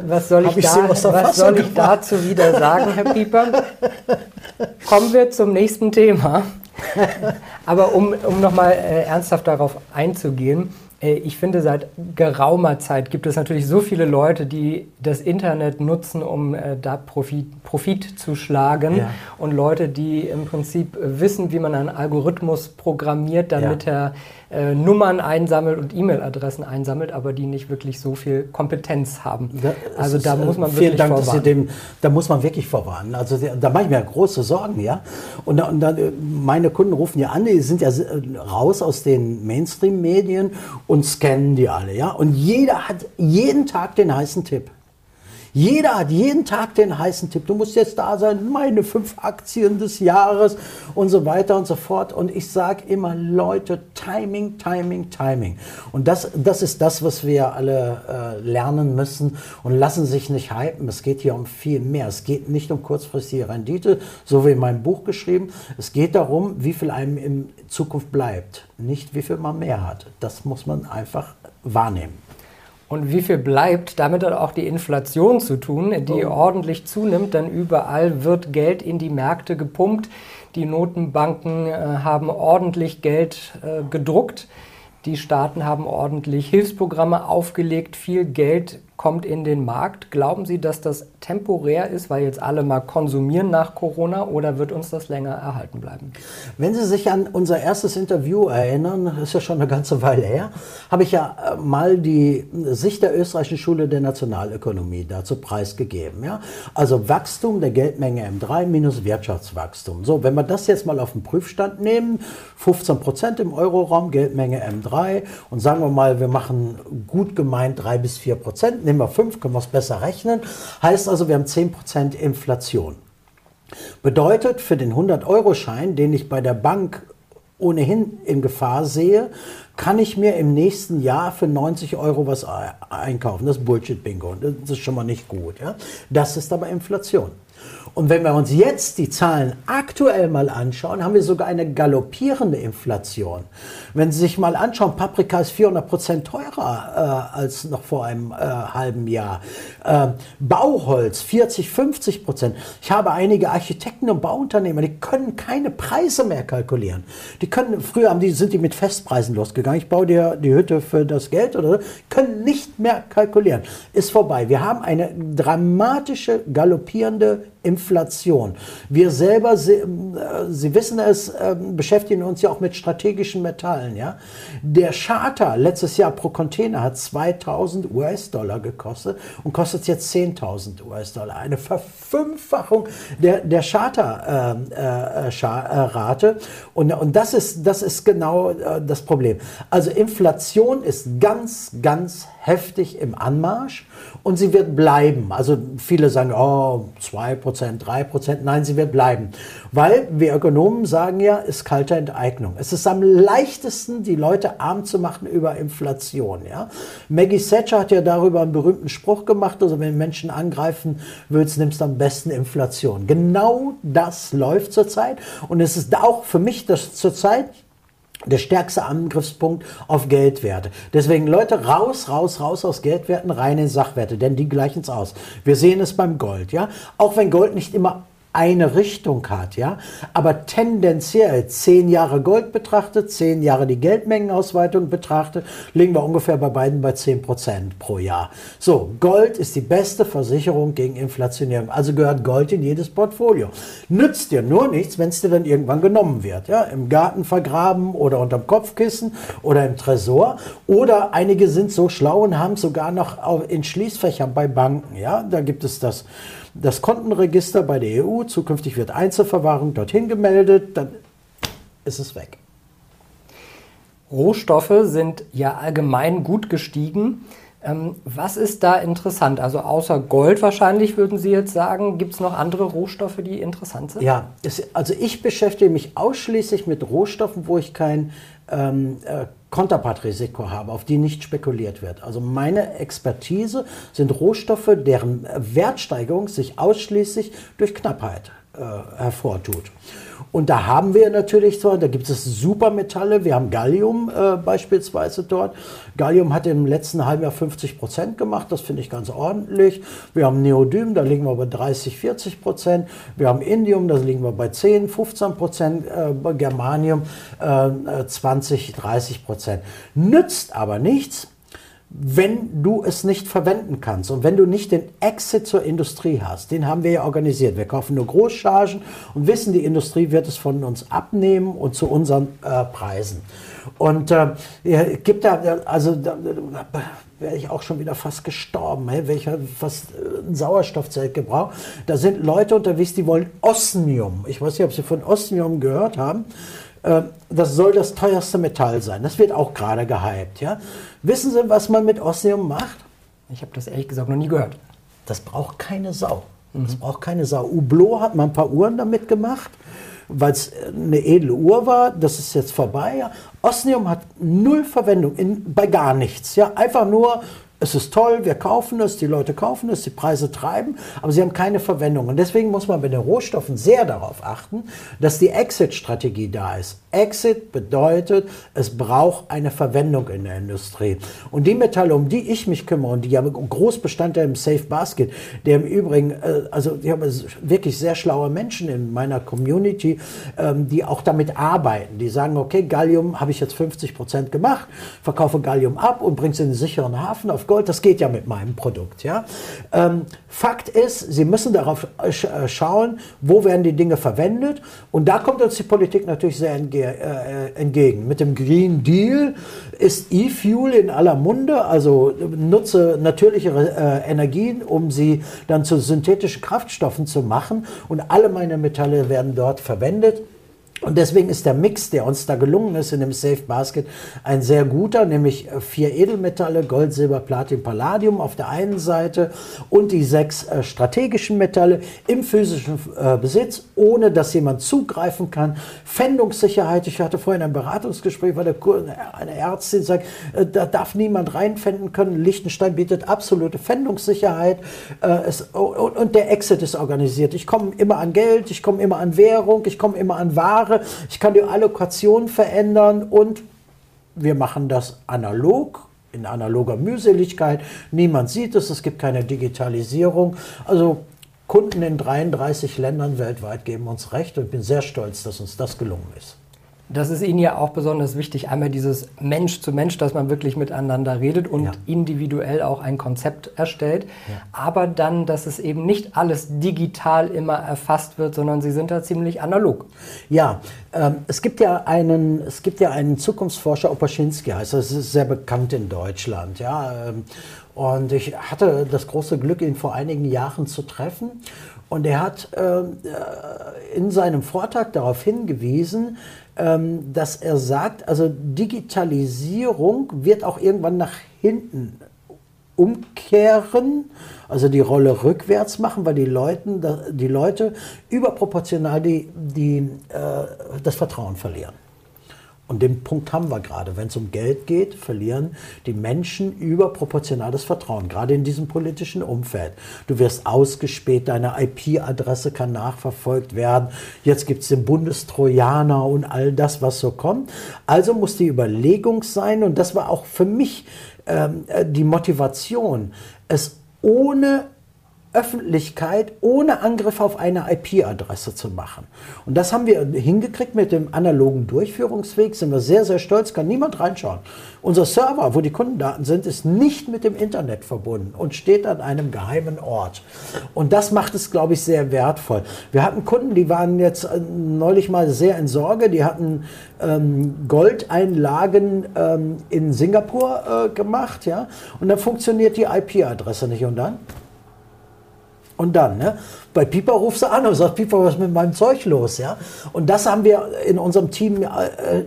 was soll, ich, ich, da, was soll ich dazu wieder sagen, Herr Pieper? Kommen wir zum nächsten Thema. Aber um, um nochmal äh, ernsthaft darauf einzugehen, ich finde, seit geraumer Zeit gibt es natürlich so viele Leute, die das Internet nutzen, um äh, da Profit, Profit zu schlagen. Ja. Und Leute, die im Prinzip wissen, wie man einen Algorithmus programmiert, damit ja. er äh, Nummern einsammelt und E-Mail-Adressen einsammelt, aber die nicht wirklich so viel Kompetenz haben. Da, also da muss man wirklich Dank, vorwarnen. Dem, da muss man wirklich vorwarnen. Also da mache ich mir große Sorgen, ja. Und, und dann, meine Kunden rufen ja an, die sind ja raus aus den Mainstream-Medien und scannen die alle, ja. Und jeder hat jeden Tag den heißen Tipp. Jeder hat jeden Tag den heißen Tipp. Du musst jetzt da sein, meine fünf Aktien des Jahres und so weiter und so fort. Und ich sage immer, Leute, Timing, Timing, Timing. Und das, das ist das, was wir alle äh, lernen müssen und lassen sich nicht hypen. Es geht hier um viel mehr. Es geht nicht um kurzfristige Rendite, so wie in meinem Buch geschrieben. Es geht darum, wie viel einem in Zukunft bleibt, nicht wie viel man mehr hat. Das muss man einfach wahrnehmen. Und wie viel bleibt? Damit hat auch die Inflation zu tun, die oh. ordentlich zunimmt, denn überall wird Geld in die Märkte gepumpt. Die Notenbanken äh, haben ordentlich Geld äh, gedruckt. Die Staaten haben ordentlich Hilfsprogramme aufgelegt. Viel Geld kommt in den Markt. Glauben Sie, dass das temporär ist, weil jetzt alle mal konsumieren nach Corona oder wird uns das länger erhalten bleiben? Wenn Sie sich an unser erstes Interview erinnern, ist ja schon eine ganze Weile her, habe ich ja äh, mal die Sicht der österreichischen Schule der Nationalökonomie dazu preisgegeben. Ja? Also Wachstum der Geldmenge M3 minus Wirtschaftswachstum. So, wenn wir das jetzt mal auf den Prüfstand nehmen, 15 Prozent im Euroraum, Geldmenge M3 und sagen wir mal, wir machen gut gemeint 3 bis 4 Prozent, nehmen wir 5, können wir es besser rechnen. Heißt also, wir haben 10% Inflation. Bedeutet für den 100-Euro-Schein, den ich bei der Bank ohnehin in Gefahr sehe, kann ich mir im nächsten Jahr für 90 Euro was einkaufen. Das ist Bullshit-Bingo. Das ist schon mal nicht gut. Ja? Das ist aber Inflation. Und wenn wir uns jetzt die Zahlen aktuell mal anschauen, haben wir sogar eine galoppierende Inflation. Wenn Sie sich mal anschauen, Paprika ist 400 Prozent teurer äh, als noch vor einem äh, halben Jahr. Äh, Bauholz 40, 50 Prozent. Ich habe einige Architekten und Bauunternehmer, die können keine Preise mehr kalkulieren. Die können, früher haben die, sind die mit Festpreisen losgegangen. Ich baue dir die Hütte für das Geld oder können nicht mehr kalkulieren. Ist vorbei. Wir haben eine dramatische galoppierende Inflation. Wir selber, Sie, äh, Sie wissen es, ähm, beschäftigen uns ja auch mit strategischen Metallen. Ja? Der Charter letztes Jahr pro Container hat 2000 US-Dollar gekostet und kostet jetzt 10.000 US-Dollar. Eine Verfünffachung der, der Charter-Rate. Äh, äh, und, und das, ist, das ist genau äh, das Problem. Also Inflation ist ganz, ganz heftig im Anmarsch und sie wird bleiben. Also viele sagen, oh, 2%, 3%. Nein, sie wird bleiben. Weil wir Ökonomen sagen ja, ist kalte Enteignung. Es ist am leichtesten, die Leute arm zu machen über Inflation. Ja? Maggie Thatcher hat ja darüber einen berühmten Spruch gemacht, also wenn Menschen angreifen willst, nimmst du am besten Inflation. Genau das läuft zurzeit und es ist auch für mich das zurzeit der stärkste Angriffspunkt auf Geldwerte. Deswegen Leute, raus, raus, raus aus Geldwerten, rein in Sachwerte, denn die gleichen es aus. Wir sehen es beim Gold, ja. Auch wenn Gold nicht immer eine Richtung hat, ja. Aber tendenziell zehn Jahre Gold betrachtet, zehn Jahre die Geldmengenausweitung betrachtet, liegen wir ungefähr bei beiden bei 10 Prozent pro Jahr. So, Gold ist die beste Versicherung gegen Inflationierung. Also gehört Gold in jedes Portfolio. Nützt dir nur nichts, wenn es dir dann irgendwann genommen wird, ja. Im Garten vergraben oder unterm Kopfkissen oder im Tresor. Oder einige sind so schlau und haben sogar noch in Schließfächern bei Banken, ja. Da gibt es das das Kontenregister bei der EU, zukünftig wird Einzelverwahrung dorthin gemeldet, dann ist es weg. Rohstoffe sind ja allgemein gut gestiegen. Ähm, was ist da interessant? Also außer Gold wahrscheinlich würden Sie jetzt sagen, gibt es noch andere Rohstoffe, die interessant sind? Ja, es, also ich beschäftige mich ausschließlich mit Rohstoffen, wo ich kein ähm, äh, Konterpartrisiko habe, auf die nicht spekuliert wird. Also meine Expertise sind Rohstoffe, deren Wertsteigerung sich ausschließlich durch Knappheit äh, hervortut. Und da haben wir natürlich so, da gibt es Supermetalle, wir haben Gallium äh, beispielsweise dort. Gallium hat im letzten halben Jahr 50 Prozent gemacht, das finde ich ganz ordentlich. Wir haben Neodym, da liegen wir bei 30, 40 Prozent. Wir haben Indium, da liegen wir bei 10, 15 Prozent. Äh, Germanium äh, 20, 30 Prozent. Nützt aber nichts, wenn du es nicht verwenden kannst und wenn du nicht den Exit zur Industrie hast, den haben wir ja organisiert. Wir kaufen nur Großchargen und wissen, die Industrie wird es von uns abnehmen und zu unseren äh, Preisen. Und äh, gibt da, also da, da wäre ich auch schon wieder fast gestorben, hey, welcher fast äh, ein Sauerstoffzelt gebraucht. Da sind Leute unterwegs, die wollen Osmium. Ich weiß nicht, ob Sie von Osmium gehört haben. Äh, das soll das teuerste Metall sein. Das wird auch gerade gehypt. Ja? Wissen Sie, was man mit Osmium macht? Ich habe das ehrlich gesagt noch nie gehört. Das braucht keine Sau. Das mhm. braucht keine Sau. Hublot hat mal ein paar Uhren damit gemacht, weil es eine edle Uhr war. Das ist jetzt vorbei. Osmium hat null Verwendung in, bei gar nichts. Ja? Einfach nur es ist toll, wir kaufen es, die Leute kaufen es, die Preise treiben, aber sie haben keine Verwendung. Und deswegen muss man bei den Rohstoffen sehr darauf achten, dass die Exit-Strategie da ist. Exit bedeutet, es braucht eine Verwendung in der Industrie. Und die Metalle, um die ich mich kümmere und die ja Großbestandteil im Safe Basket, der im Übrigen, äh, also ich habe wirklich sehr schlaue Menschen in meiner Community, ähm, die auch damit arbeiten. Die sagen, okay, Gallium habe ich jetzt 50 Prozent gemacht, verkaufe Gallium ab und bringe es in einen sicheren Hafen auf Gold. Das geht ja mit meinem Produkt. Ja? Ähm, Fakt ist, Sie müssen darauf äh, schauen, wo werden die Dinge verwendet. Und da kommt uns die Politik natürlich sehr entgegen äh, entgegen. Mit dem Green Deal ist E-Fuel in aller Munde, also nutze natürliche äh, Energien, um sie dann zu synthetischen Kraftstoffen zu machen und alle meine Metalle werden dort verwendet. Und deswegen ist der Mix, der uns da gelungen ist in dem Safe Basket, ein sehr guter, nämlich äh, vier Edelmetalle, Gold, Silber, Platin, Palladium auf der einen Seite und die sechs äh, strategischen Metalle im physischen äh, Besitz, ohne dass jemand zugreifen kann. Fändungssicherheit, ich hatte vorhin ein Beratungsgespräch, weil eine Ärztin sagt, da darf niemand reinfänden können. Liechtenstein bietet absolute Fändungssicherheit und, und der Exit ist organisiert. Ich komme immer an Geld, ich komme immer an Währung, ich komme immer an Ware ich kann die Allokation verändern und wir machen das analog, in analoger Mühseligkeit. Niemand sieht es, es gibt keine Digitalisierung. Also Kunden in 33 Ländern weltweit geben uns recht und ich bin sehr stolz, dass uns das gelungen ist. Das ist Ihnen ja auch besonders wichtig, einmal dieses Mensch zu Mensch, dass man wirklich miteinander redet und ja. individuell auch ein Konzept erstellt, ja. aber dann, dass es eben nicht alles digital immer erfasst wird, sondern Sie sind da ziemlich analog. Ja, ähm, es, gibt ja einen, es gibt ja einen Zukunftsforscher, Opaschinski heißt das ist sehr bekannt in Deutschland, ja, ähm, und ich hatte das große Glück, ihn vor einigen Jahren zu treffen. Und er hat äh, in seinem Vortrag darauf hingewiesen, ähm, dass er sagt, also Digitalisierung wird auch irgendwann nach hinten umkehren, also die Rolle rückwärts machen, weil die, Leuten, die Leute überproportional die, die, äh, das Vertrauen verlieren. Und den Punkt haben wir gerade. Wenn es um Geld geht, verlieren die Menschen überproportionales Vertrauen, gerade in diesem politischen Umfeld. Du wirst ausgespäht, deine IP-Adresse kann nachverfolgt werden. Jetzt gibt es den Bundestrojaner und all das, was so kommt. Also muss die Überlegung sein, und das war auch für mich ähm, äh, die Motivation, es ohne Öffentlichkeit ohne Angriff auf eine IP-Adresse zu machen. Und das haben wir hingekriegt mit dem analogen Durchführungsweg, sind wir sehr, sehr stolz, kann niemand reinschauen. Unser Server, wo die Kundendaten sind, ist nicht mit dem Internet verbunden und steht an einem geheimen Ort. Und das macht es, glaube ich, sehr wertvoll. Wir hatten Kunden, die waren jetzt äh, neulich mal sehr in Sorge, die hatten ähm, Goldeinlagen ähm, in Singapur äh, gemacht, ja, und dann funktioniert die IP-Adresse nicht. Und dann? Und dann, ne? Bei Piper rufst du an und sagst, Piper, was ist mit meinem Zeug los? Ja? Und das haben wir in unserem Team äh,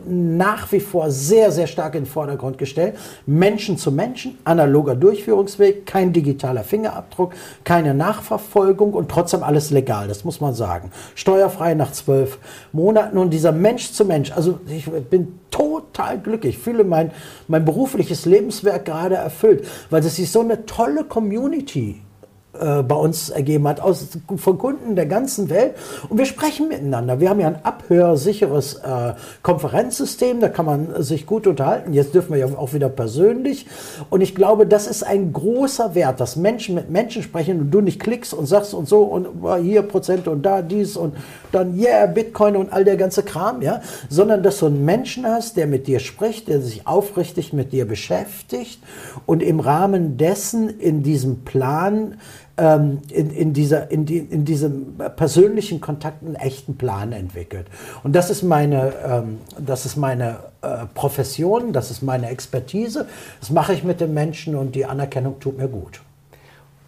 nach wie vor sehr, sehr stark in den Vordergrund gestellt. Menschen zu Menschen, analoger Durchführungsweg, kein digitaler Fingerabdruck, keine Nachverfolgung und trotzdem alles legal, das muss man sagen. Steuerfrei nach zwölf Monaten und dieser Mensch zu Mensch, also ich bin total glücklich, ich fühle mein, mein berufliches Lebenswerk gerade erfüllt, weil das ist so eine tolle Community äh, bei uns ergeben hat, aus, von Kunden der ganzen Welt. Und wir sprechen miteinander. Wir haben ja ein abhörsicheres äh, Konferenzsystem, da kann man sich gut unterhalten. Jetzt dürfen wir ja auch wieder persönlich. Und ich glaube, das ist ein großer Wert, dass Menschen mit Menschen sprechen und du nicht klickst und sagst und so und hier Prozente und da dies und dann yeah, Bitcoin und all der ganze Kram, ja, sondern dass du einen Menschen hast, der mit dir spricht, der sich aufrichtig mit dir beschäftigt und im Rahmen dessen in diesem Plan ähm, in, in, dieser, in, die, in diesem persönlichen Kontakt einen echten Plan entwickelt. Und das ist meine, ähm, das ist meine äh, Profession, das ist meine Expertise. Das mache ich mit den Menschen und die Anerkennung tut mir gut.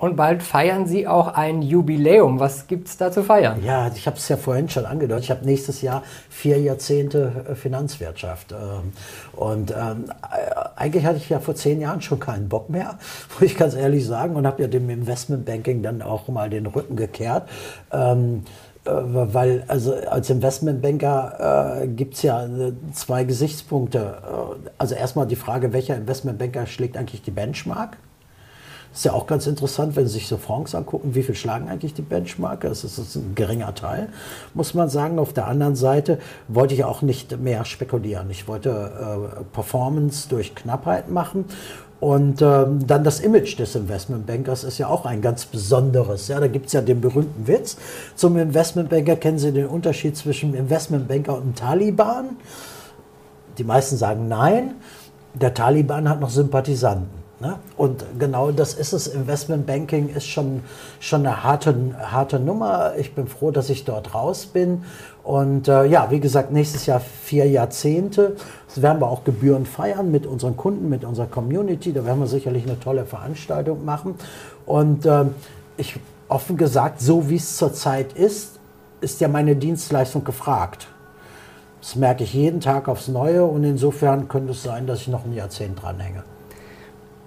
Und bald feiern Sie auch ein Jubiläum. Was gibt es da zu feiern? Ja, ich habe es ja vorhin schon angedeutet. Ich habe nächstes Jahr vier Jahrzehnte äh, Finanzwirtschaft. Ähm, und ähm, äh, eigentlich hatte ich ja vor zehn Jahren schon keinen Bock mehr, muss ich ganz ehrlich sagen, und habe ja dem Investmentbanking dann auch mal den Rücken gekehrt. Ähm, äh, weil also als Investmentbanker äh, gibt es ja zwei Gesichtspunkte. Also erstmal die Frage, welcher Investmentbanker schlägt eigentlich die Benchmark? Ist ja auch ganz interessant, wenn Sie sich so Fonds angucken, wie viel schlagen eigentlich die Benchmark? Das ist ein geringer Teil, muss man sagen. Auf der anderen Seite wollte ich auch nicht mehr spekulieren. Ich wollte äh, Performance durch Knappheit machen. Und ähm, dann das Image des Investmentbankers ist ja auch ein ganz besonderes. Ja, da gibt es ja den berühmten Witz. Zum Investmentbanker kennen Sie den Unterschied zwischen Investmentbanker und Taliban? Die meisten sagen nein. Der Taliban hat noch Sympathisanten. Ne? Und genau das ist es. Investmentbanking ist schon, schon eine harte, harte Nummer. Ich bin froh, dass ich dort raus bin. Und äh, ja, wie gesagt, nächstes Jahr vier Jahrzehnte. Das werden wir auch Gebühren feiern mit unseren Kunden, mit unserer Community. Da werden wir sicherlich eine tolle Veranstaltung machen. Und äh, ich offen gesagt, so wie es zurzeit ist, ist ja meine Dienstleistung gefragt. Das merke ich jeden Tag aufs Neue und insofern könnte es sein, dass ich noch ein Jahrzehnt dranhänge.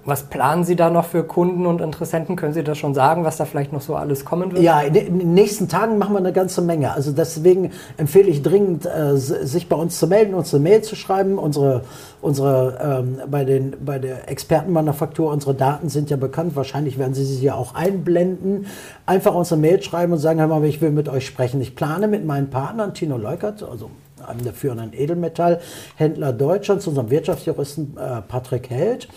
Was planen Sie da noch für Kunden und Interessenten? Können Sie das schon sagen, was da vielleicht noch so alles kommen wird? Ja, in den nächsten Tagen machen wir eine ganze Menge. Also deswegen empfehle ich dringend, äh, sich bei uns zu melden, uns eine Mail zu schreiben. Unsere, unsere ähm, bei, den, bei der Expertenmanufaktur, unsere Daten sind ja bekannt. Wahrscheinlich werden Sie sie ja auch einblenden. Einfach uns eine Mail schreiben und sagen, hör mal, ich will mit euch sprechen. Ich plane mit meinen Partnern, Tino Leukert, also einem der führenden Edelmetallhändler Deutschlands, unserem Wirtschaftsjuristen äh, Patrick Held,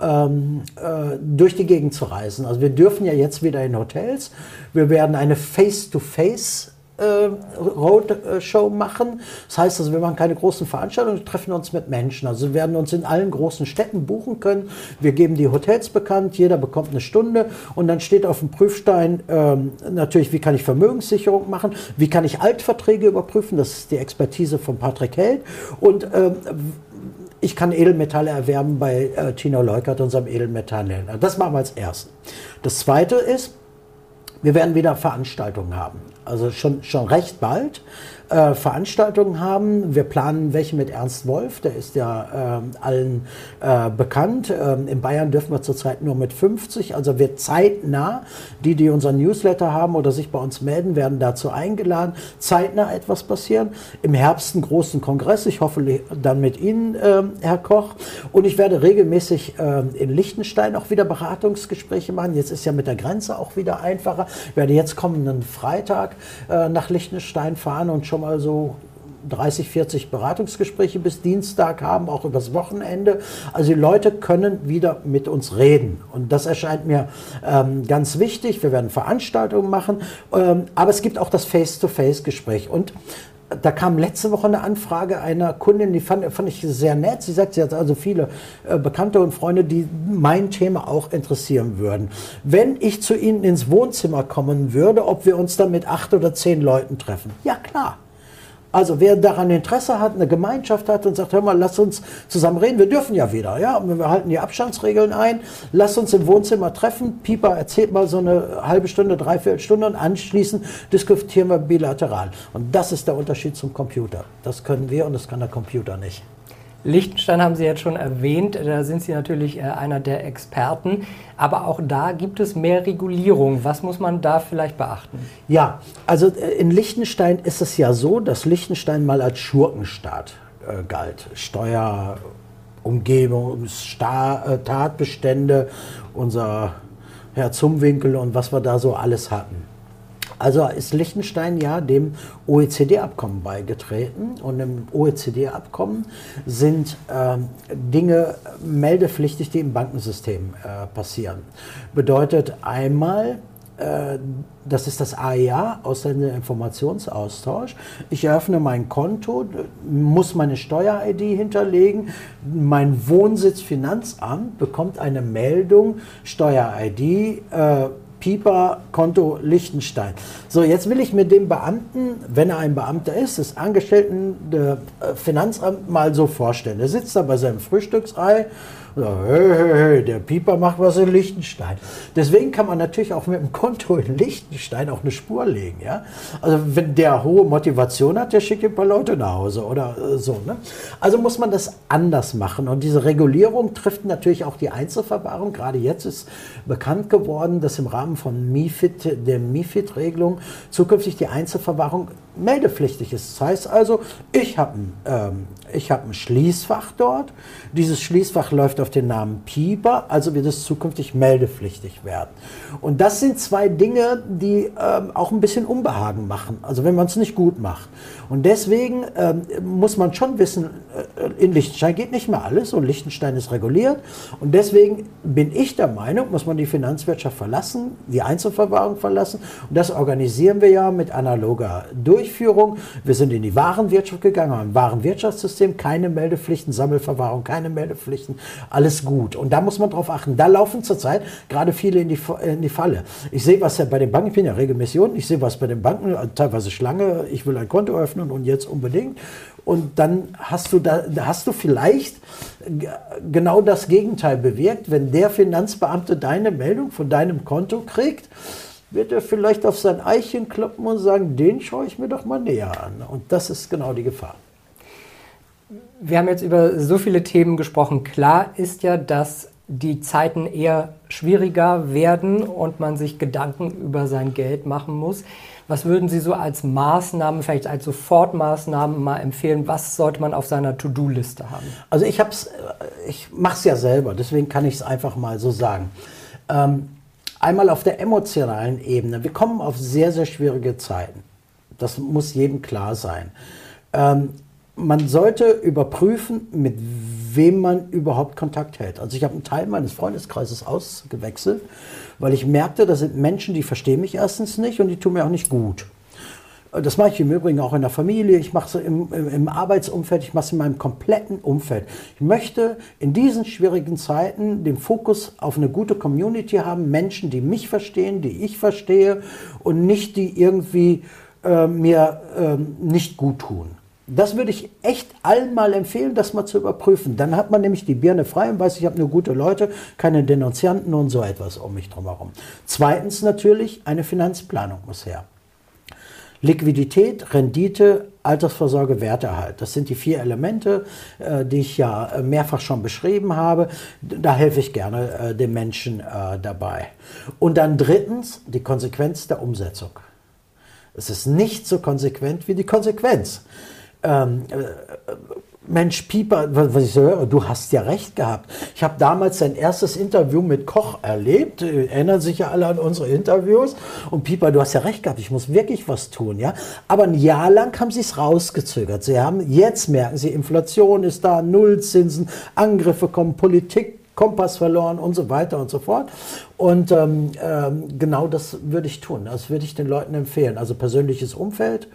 ähm, äh, durch die Gegend zu reisen. Also wir dürfen ja jetzt wieder in Hotels. Wir werden eine Face-to-Face äh, Roadshow machen. Das heißt also, wir machen keine großen Veranstaltungen, wir treffen uns mit Menschen. Also wir werden uns in allen großen Städten buchen können. Wir geben die Hotels bekannt, jeder bekommt eine Stunde und dann steht auf dem Prüfstein ähm, natürlich, wie kann ich Vermögenssicherung machen, wie kann ich Altverträge überprüfen, das ist die Expertise von Patrick Held und ähm, ich kann Edelmetalle erwerben bei äh, Tino Leukert, unserem Edelmetallhändler. Das machen wir als erstes. Das zweite ist, wir werden wieder Veranstaltungen haben also schon, schon recht bald äh, Veranstaltungen haben. Wir planen welche mit Ernst Wolf, der ist ja äh, allen äh, bekannt. Ähm, in Bayern dürfen wir zurzeit nur mit 50, also wird zeitnah, die, die unseren Newsletter haben oder sich bei uns melden, werden dazu eingeladen, zeitnah etwas passieren. Im Herbst einen großen Kongress, ich hoffe dann mit Ihnen, ähm, Herr Koch. Und ich werde regelmäßig ähm, in Liechtenstein auch wieder Beratungsgespräche machen. Jetzt ist ja mit der Grenze auch wieder einfacher. Ich werde jetzt kommenden Freitag äh, nach Liechtenstein fahren und schon schon mal so 30, 40 Beratungsgespräche bis Dienstag haben, auch übers Wochenende. Also die Leute können wieder mit uns reden. Und das erscheint mir ähm, ganz wichtig. Wir werden Veranstaltungen machen, ähm, aber es gibt auch das Face-to-Face-Gespräch. Und da kam letzte Woche eine Anfrage einer Kundin, die fand, fand ich sehr nett. Sie sagt, sie hat also viele äh, Bekannte und Freunde, die mein Thema auch interessieren würden. Wenn ich zu Ihnen ins Wohnzimmer kommen würde, ob wir uns dann mit acht oder zehn Leuten treffen. Ja, klar. Also wer daran Interesse hat, eine Gemeinschaft hat und sagt, hör mal, lass uns zusammen reden, wir dürfen ja wieder, ja, wir halten die Abstandsregeln ein, lass uns im Wohnzimmer treffen, Pieper erzählt mal so eine halbe Stunde, dreiviertel Stunde und anschließend diskutieren wir bilateral. Und das ist der Unterschied zum Computer. Das können wir und das kann der Computer nicht. Liechtenstein haben Sie jetzt schon erwähnt, da sind Sie natürlich äh, einer der Experten, aber auch da gibt es mehr Regulierung. Was muss man da vielleicht beachten? Ja, also äh, in Liechtenstein ist es ja so, dass Liechtenstein mal als Schurkenstaat äh, galt. Steuer, Umgebung, äh, Tatbestände, unser Herr Zumwinkel und was wir da so alles hatten. Also ist Liechtenstein ja dem OECD-Abkommen beigetreten und im OECD-Abkommen sind äh, Dinge meldepflichtig, die im Bankensystem äh, passieren. Bedeutet einmal, äh, das ist das AIA, e Ausländer Informationsaustausch. Ich eröffne mein Konto, muss meine Steuer-ID hinterlegen. Mein Wohnsitzfinanzamt bekommt eine Meldung, Steuer-ID, äh, Pieper, Konto Liechtenstein. So, jetzt will ich mit dem Beamten, wenn er ein Beamter ist, des Angestellten der äh, Finanzamt mal so vorstellen. Er sitzt da bei seinem Frühstücksei hey, hey, hey, der Pieper macht was in Liechtenstein. Deswegen kann man natürlich auch mit dem Konto in Liechtenstein auch eine Spur legen. Ja? Also wenn der hohe Motivation hat, der schickt ein paar Leute nach Hause oder äh, so. Ne? Also muss man das anders machen. Und diese Regulierung trifft natürlich auch die Einzelverwahrung. Gerade jetzt ist bekannt geworden, dass im Rahmen von MIFID, der MIFID-Regelung zukünftig die Einzelverwahrung meldepflichtig ist. Das heißt also, ich habe ein, ähm, hab ein Schließfach dort. Dieses Schließfach läuft auf den Namen Pieper, also wird es zukünftig meldepflichtig werden. Und das sind zwei Dinge, die ähm, auch ein bisschen Unbehagen machen, also wenn man es nicht gut macht. Und deswegen ähm, muss man schon wissen, äh, in Liechtenstein geht nicht mehr alles und Liechtenstein ist reguliert. Und deswegen bin ich der Meinung, muss man die Finanzwirtschaft verlassen, die Einzelverwahrung verlassen. Und das organisieren wir ja mit analoger Durchführung. Wir sind in die Warenwirtschaft gegangen, haben ein Warenwirtschaftssystem, keine Meldepflichten, Sammelverwahrung, keine Meldepflichten, alles gut. Und da muss man drauf achten. Da laufen zurzeit gerade viele in die, in die Falle. Ich sehe, was ja bei den Banken, ich bin ja regelmäßig unten, ich sehe, was bei den Banken, teilweise Schlange, ich will ein Konto öffnen und jetzt unbedingt. Und dann hast du, da, hast du vielleicht genau das Gegenteil bewirkt. Wenn der Finanzbeamte deine Meldung von deinem Konto kriegt, wird er vielleicht auf sein Eichen kloppen und sagen, den schaue ich mir doch mal näher an. Und das ist genau die Gefahr. Wir haben jetzt über so viele Themen gesprochen. Klar ist ja, dass die Zeiten eher schwieriger werden und man sich Gedanken über sein Geld machen muss. Was würden Sie so als Maßnahmen, vielleicht als Sofortmaßnahmen mal empfehlen? Was sollte man auf seiner To-Do-Liste haben? Also ich hab's, ich mache es ja selber, deswegen kann ich es einfach mal so sagen. Ähm, einmal auf der emotionalen Ebene. Wir kommen auf sehr, sehr schwierige Zeiten. Das muss jedem klar sein. Ähm, man sollte überprüfen, mit wem man überhaupt Kontakt hält. Also ich habe einen Teil meines Freundeskreises ausgewechselt, weil ich merkte, das sind Menschen, die verstehen mich erstens nicht und die tun mir auch nicht gut. Das mache ich im Übrigen auch in der Familie, ich mache es im, im, im, Arbeitsumfeld, ich mache es in meinem kompletten Umfeld. Ich möchte in diesen schwierigen Zeiten den Fokus auf eine gute Community haben, Menschen, die mich verstehen, die ich verstehe und nicht die irgendwie äh, mir äh, nicht gut tun. Das würde ich echt allen mal empfehlen, das mal zu überprüfen. Dann hat man nämlich die Birne frei und weiß, ich habe nur gute Leute, keine Denunzianten und so etwas um mich drumherum. Zweitens natürlich, eine Finanzplanung muss her. Liquidität, Rendite, Altersvorsorge, Werterhalt. Das sind die vier Elemente, äh, die ich ja äh, mehrfach schon beschrieben habe. Da helfe ich gerne äh, den Menschen dabei. Und dann drittens die Konsequenz der Umsetzung. Es ist nicht so konsequent wie die Konsequenz ähm, äh, Mensch, Pieper, was ich so höre, du hast ja recht gehabt. Ich habe damals sein erstes Interview mit Koch erlebt. Erinnern sich ja alle an unsere Interviews. Und Pieper, du hast ja recht gehabt, ich muss wirklich was tun, ja. Aber ein Jahr lang haben sie es rausgezögert. Sie haben, jetzt merken sie, Inflation ist da, Nullzinsen, Angriffe kommen, Politik Kompass verloren und so weiter und so fort. Und ähm, ähm, genau das würde ich tun. Das würde ich den Leuten empfehlen. Also persönliches Umfeld,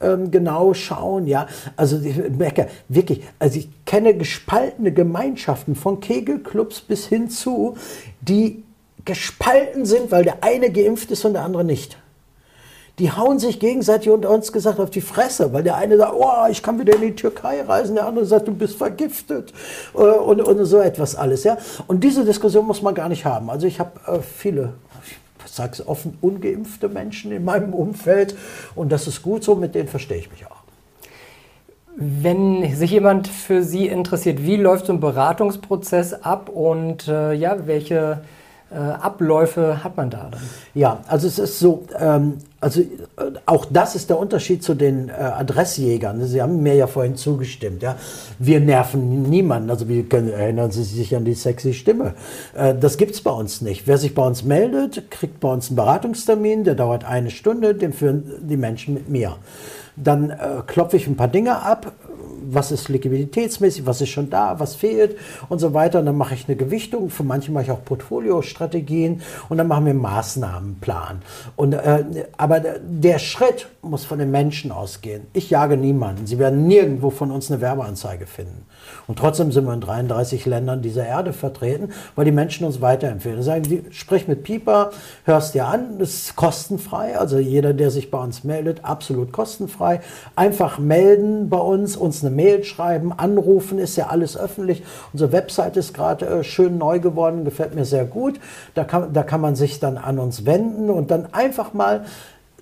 ähm, genau schauen, ja. Also ich merke wirklich, also ich kenne gespaltene Gemeinschaften von Kegelclubs bis hin zu, die gespalten sind, weil der eine geimpft ist und der andere nicht. Die hauen sich gegenseitig unter uns gesagt auf die Fresse, weil der eine sagt, oh, ich kann wieder in die Türkei reisen, der andere sagt, du bist vergiftet äh, und, und so etwas alles. Ja? Und diese Diskussion muss man gar nicht haben. Also ich habe äh, viele sage es offen, ungeimpfte Menschen in meinem Umfeld. Und das ist gut so, mit denen verstehe ich mich auch. Wenn sich jemand für Sie interessiert, wie läuft so ein Beratungsprozess ab und äh, ja, welche Abläufe hat man da dann? Ja, also es ist so, ähm, also äh, auch das ist der Unterschied zu den äh, Adressjägern. Sie haben mir ja vorhin zugestimmt. Ja, wir nerven niemanden. Also wir können, erinnern Sie sich an die sexy Stimme. Äh, das gibt's bei uns nicht. Wer sich bei uns meldet, kriegt bei uns einen Beratungstermin. Der dauert eine Stunde. Den führen die Menschen mit mir. Dann äh, klopfe ich ein paar Dinge ab, was ist liquiditätsmäßig, was ist schon da, was fehlt und so weiter. Und dann mache ich eine Gewichtung, für manche mache ich auch Portfoliostrategien und dann machen wir einen Maßnahmenplan. Und, äh, aber der Schritt muss von den Menschen ausgehen. Ich jage niemanden. Sie werden nirgendwo von uns eine Werbeanzeige finden. Und trotzdem sind wir in 33 Ländern dieser Erde vertreten, weil die Menschen uns weiterempfehlen. Sagen die, sprich mit Pieper, hörst dir an, das ist kostenfrei. Also jeder, der sich bei uns meldet, absolut kostenfrei. Einfach melden bei uns, uns eine Mail schreiben, anrufen, ist ja alles öffentlich. Unsere Website ist gerade äh, schön neu geworden, gefällt mir sehr gut. Da kann, da kann man sich dann an uns wenden und dann einfach mal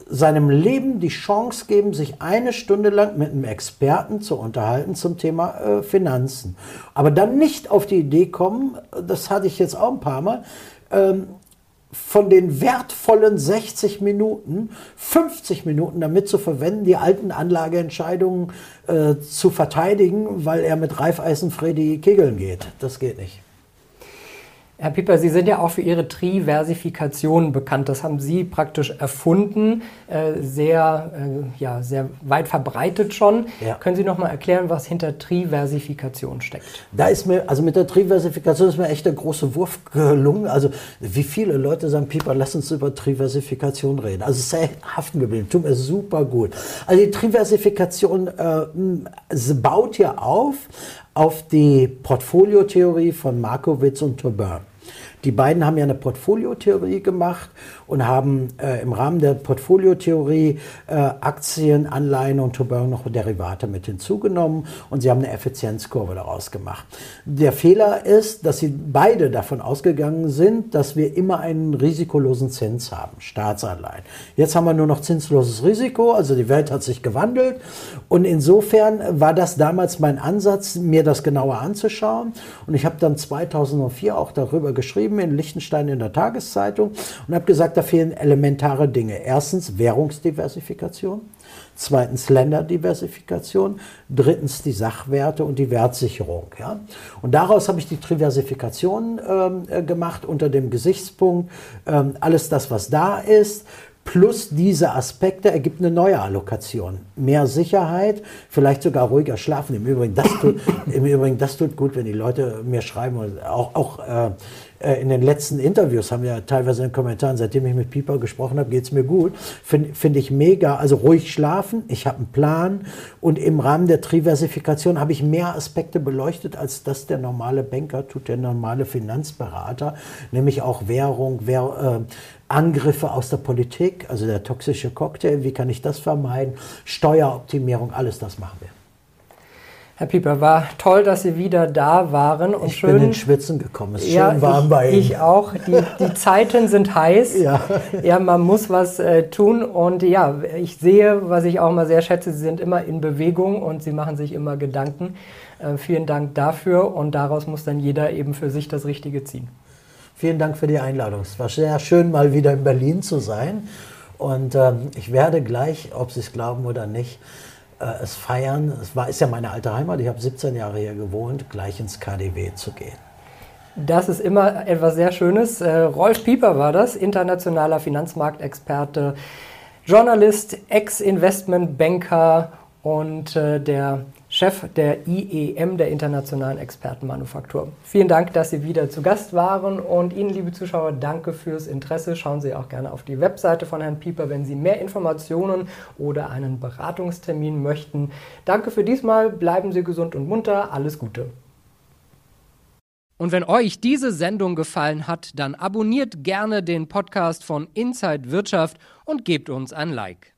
seinem Leben die Chance geben, sich eine Stunde lang mit einem Experten zu unterhalten zum Thema äh, Finanzen. Aber dann nicht auf die Idee kommen, das hatte ich jetzt auch ein paar Mal, ähm, von den wertvollen 60 Minuten 50 Minuten damit zu verwenden, die alten Anlageentscheidungen äh, zu verteidigen, weil er mit Reifeisen Freddy kegeln geht. Das geht nicht. Herr Pieper, Sie sind ja auch für Ihre Triversifikation bekannt. Das haben Sie praktisch erfunden, äh, sehr, äh, ja, sehr weit verbreitet schon. Ja. Können Sie noch mal erklären, was hinter Triversifikation steckt? Da ist mir, also mit der Triversifikation ist mir echt der große Wurf gelungen. Also wie viele Leute sagen, Pieper, lass uns über Triversifikation reden. Also es sei haften geblieben, tut mir super gut. Also die Triversifikation äh, baut ja auf auf die Portfoliotheorie von Markowitz und Taubin. Die beiden haben ja eine Portfoliotheorie gemacht und haben äh, im Rahmen der Portfoliotheorie äh, Aktien, Anleihen und Turbine noch Derivate mit hinzugenommen und sie haben eine Effizienzkurve daraus gemacht. Der Fehler ist, dass sie beide davon ausgegangen sind, dass wir immer einen risikolosen Zins haben, Staatsanleihen. Jetzt haben wir nur noch zinsloses Risiko, also die Welt hat sich gewandelt und insofern war das damals mein Ansatz, mir das genauer anzuschauen und ich habe dann 2004 auch darüber geschrieben in Liechtenstein in der Tageszeitung und habe gesagt, da fehlen elementare Dinge. Erstens Währungsdiversifikation. Zweitens Länderdiversifikation. Drittens die Sachwerte und die Wertsicherung. Ja? Und daraus habe ich die Diversifikation ähm, äh, gemacht unter dem Gesichtspunkt, ähm, alles das, was da ist, plus diese Aspekte ergibt eine neue Allokation. Mehr Sicherheit, vielleicht sogar ruhiger schlafen. Im Übrigen, das tut, im Übrigen, das tut gut, wenn die Leute mir schreiben. Auch, auch äh, äh, in den letzten Interviews haben wir teilweise in den Kommentaren, seitdem ich mit Pieper gesprochen habe, geht es mir gut. Finde find ich mega. Also ruhig schlafen, ich habe einen Plan und im Rahmen der Diversifikation habe ich mehr Aspekte beleuchtet, als das der normale Banker tut, der normale Finanzberater, nämlich auch Währung, Währ, äh, Angriffe aus der Politik, also der toxische Cocktail, wie kann ich das vermeiden, Steueroptimierung, alles das machen wir. Herr Pieper, war toll, dass Sie wieder da waren. Und ich schön, bin in Schwitzen gekommen. Es ist ja, schön warm ich, bei Ihnen. Ich auch. Die, die Zeiten sind heiß. Ja. ja, man muss was äh, tun. Und ja, ich sehe, was ich auch mal sehr schätze, Sie sind immer in Bewegung und Sie machen sich immer Gedanken. Äh, vielen Dank dafür. Und daraus muss dann jeder eben für sich das Richtige ziehen. Vielen Dank für die Einladung. Es war sehr schön, mal wieder in Berlin zu sein. Und ähm, ich werde gleich, ob Sie es glauben oder nicht, äh, es feiern. Es war, ist ja meine alte Heimat, ich habe 17 Jahre hier gewohnt, gleich ins KDW zu gehen. Das ist immer etwas sehr Schönes. Äh, Rolf Pieper war das, internationaler Finanzmarktexperte, Journalist, Ex-Investmentbanker und äh, der Chef der IEM, der Internationalen Expertenmanufaktur. Vielen Dank, dass Sie wieder zu Gast waren und Ihnen, liebe Zuschauer, danke fürs Interesse. Schauen Sie auch gerne auf die Webseite von Herrn Pieper, wenn Sie mehr Informationen oder einen Beratungstermin möchten. Danke für diesmal, bleiben Sie gesund und munter, alles Gute. Und wenn euch diese Sendung gefallen hat, dann abonniert gerne den Podcast von Inside Wirtschaft und gebt uns ein Like.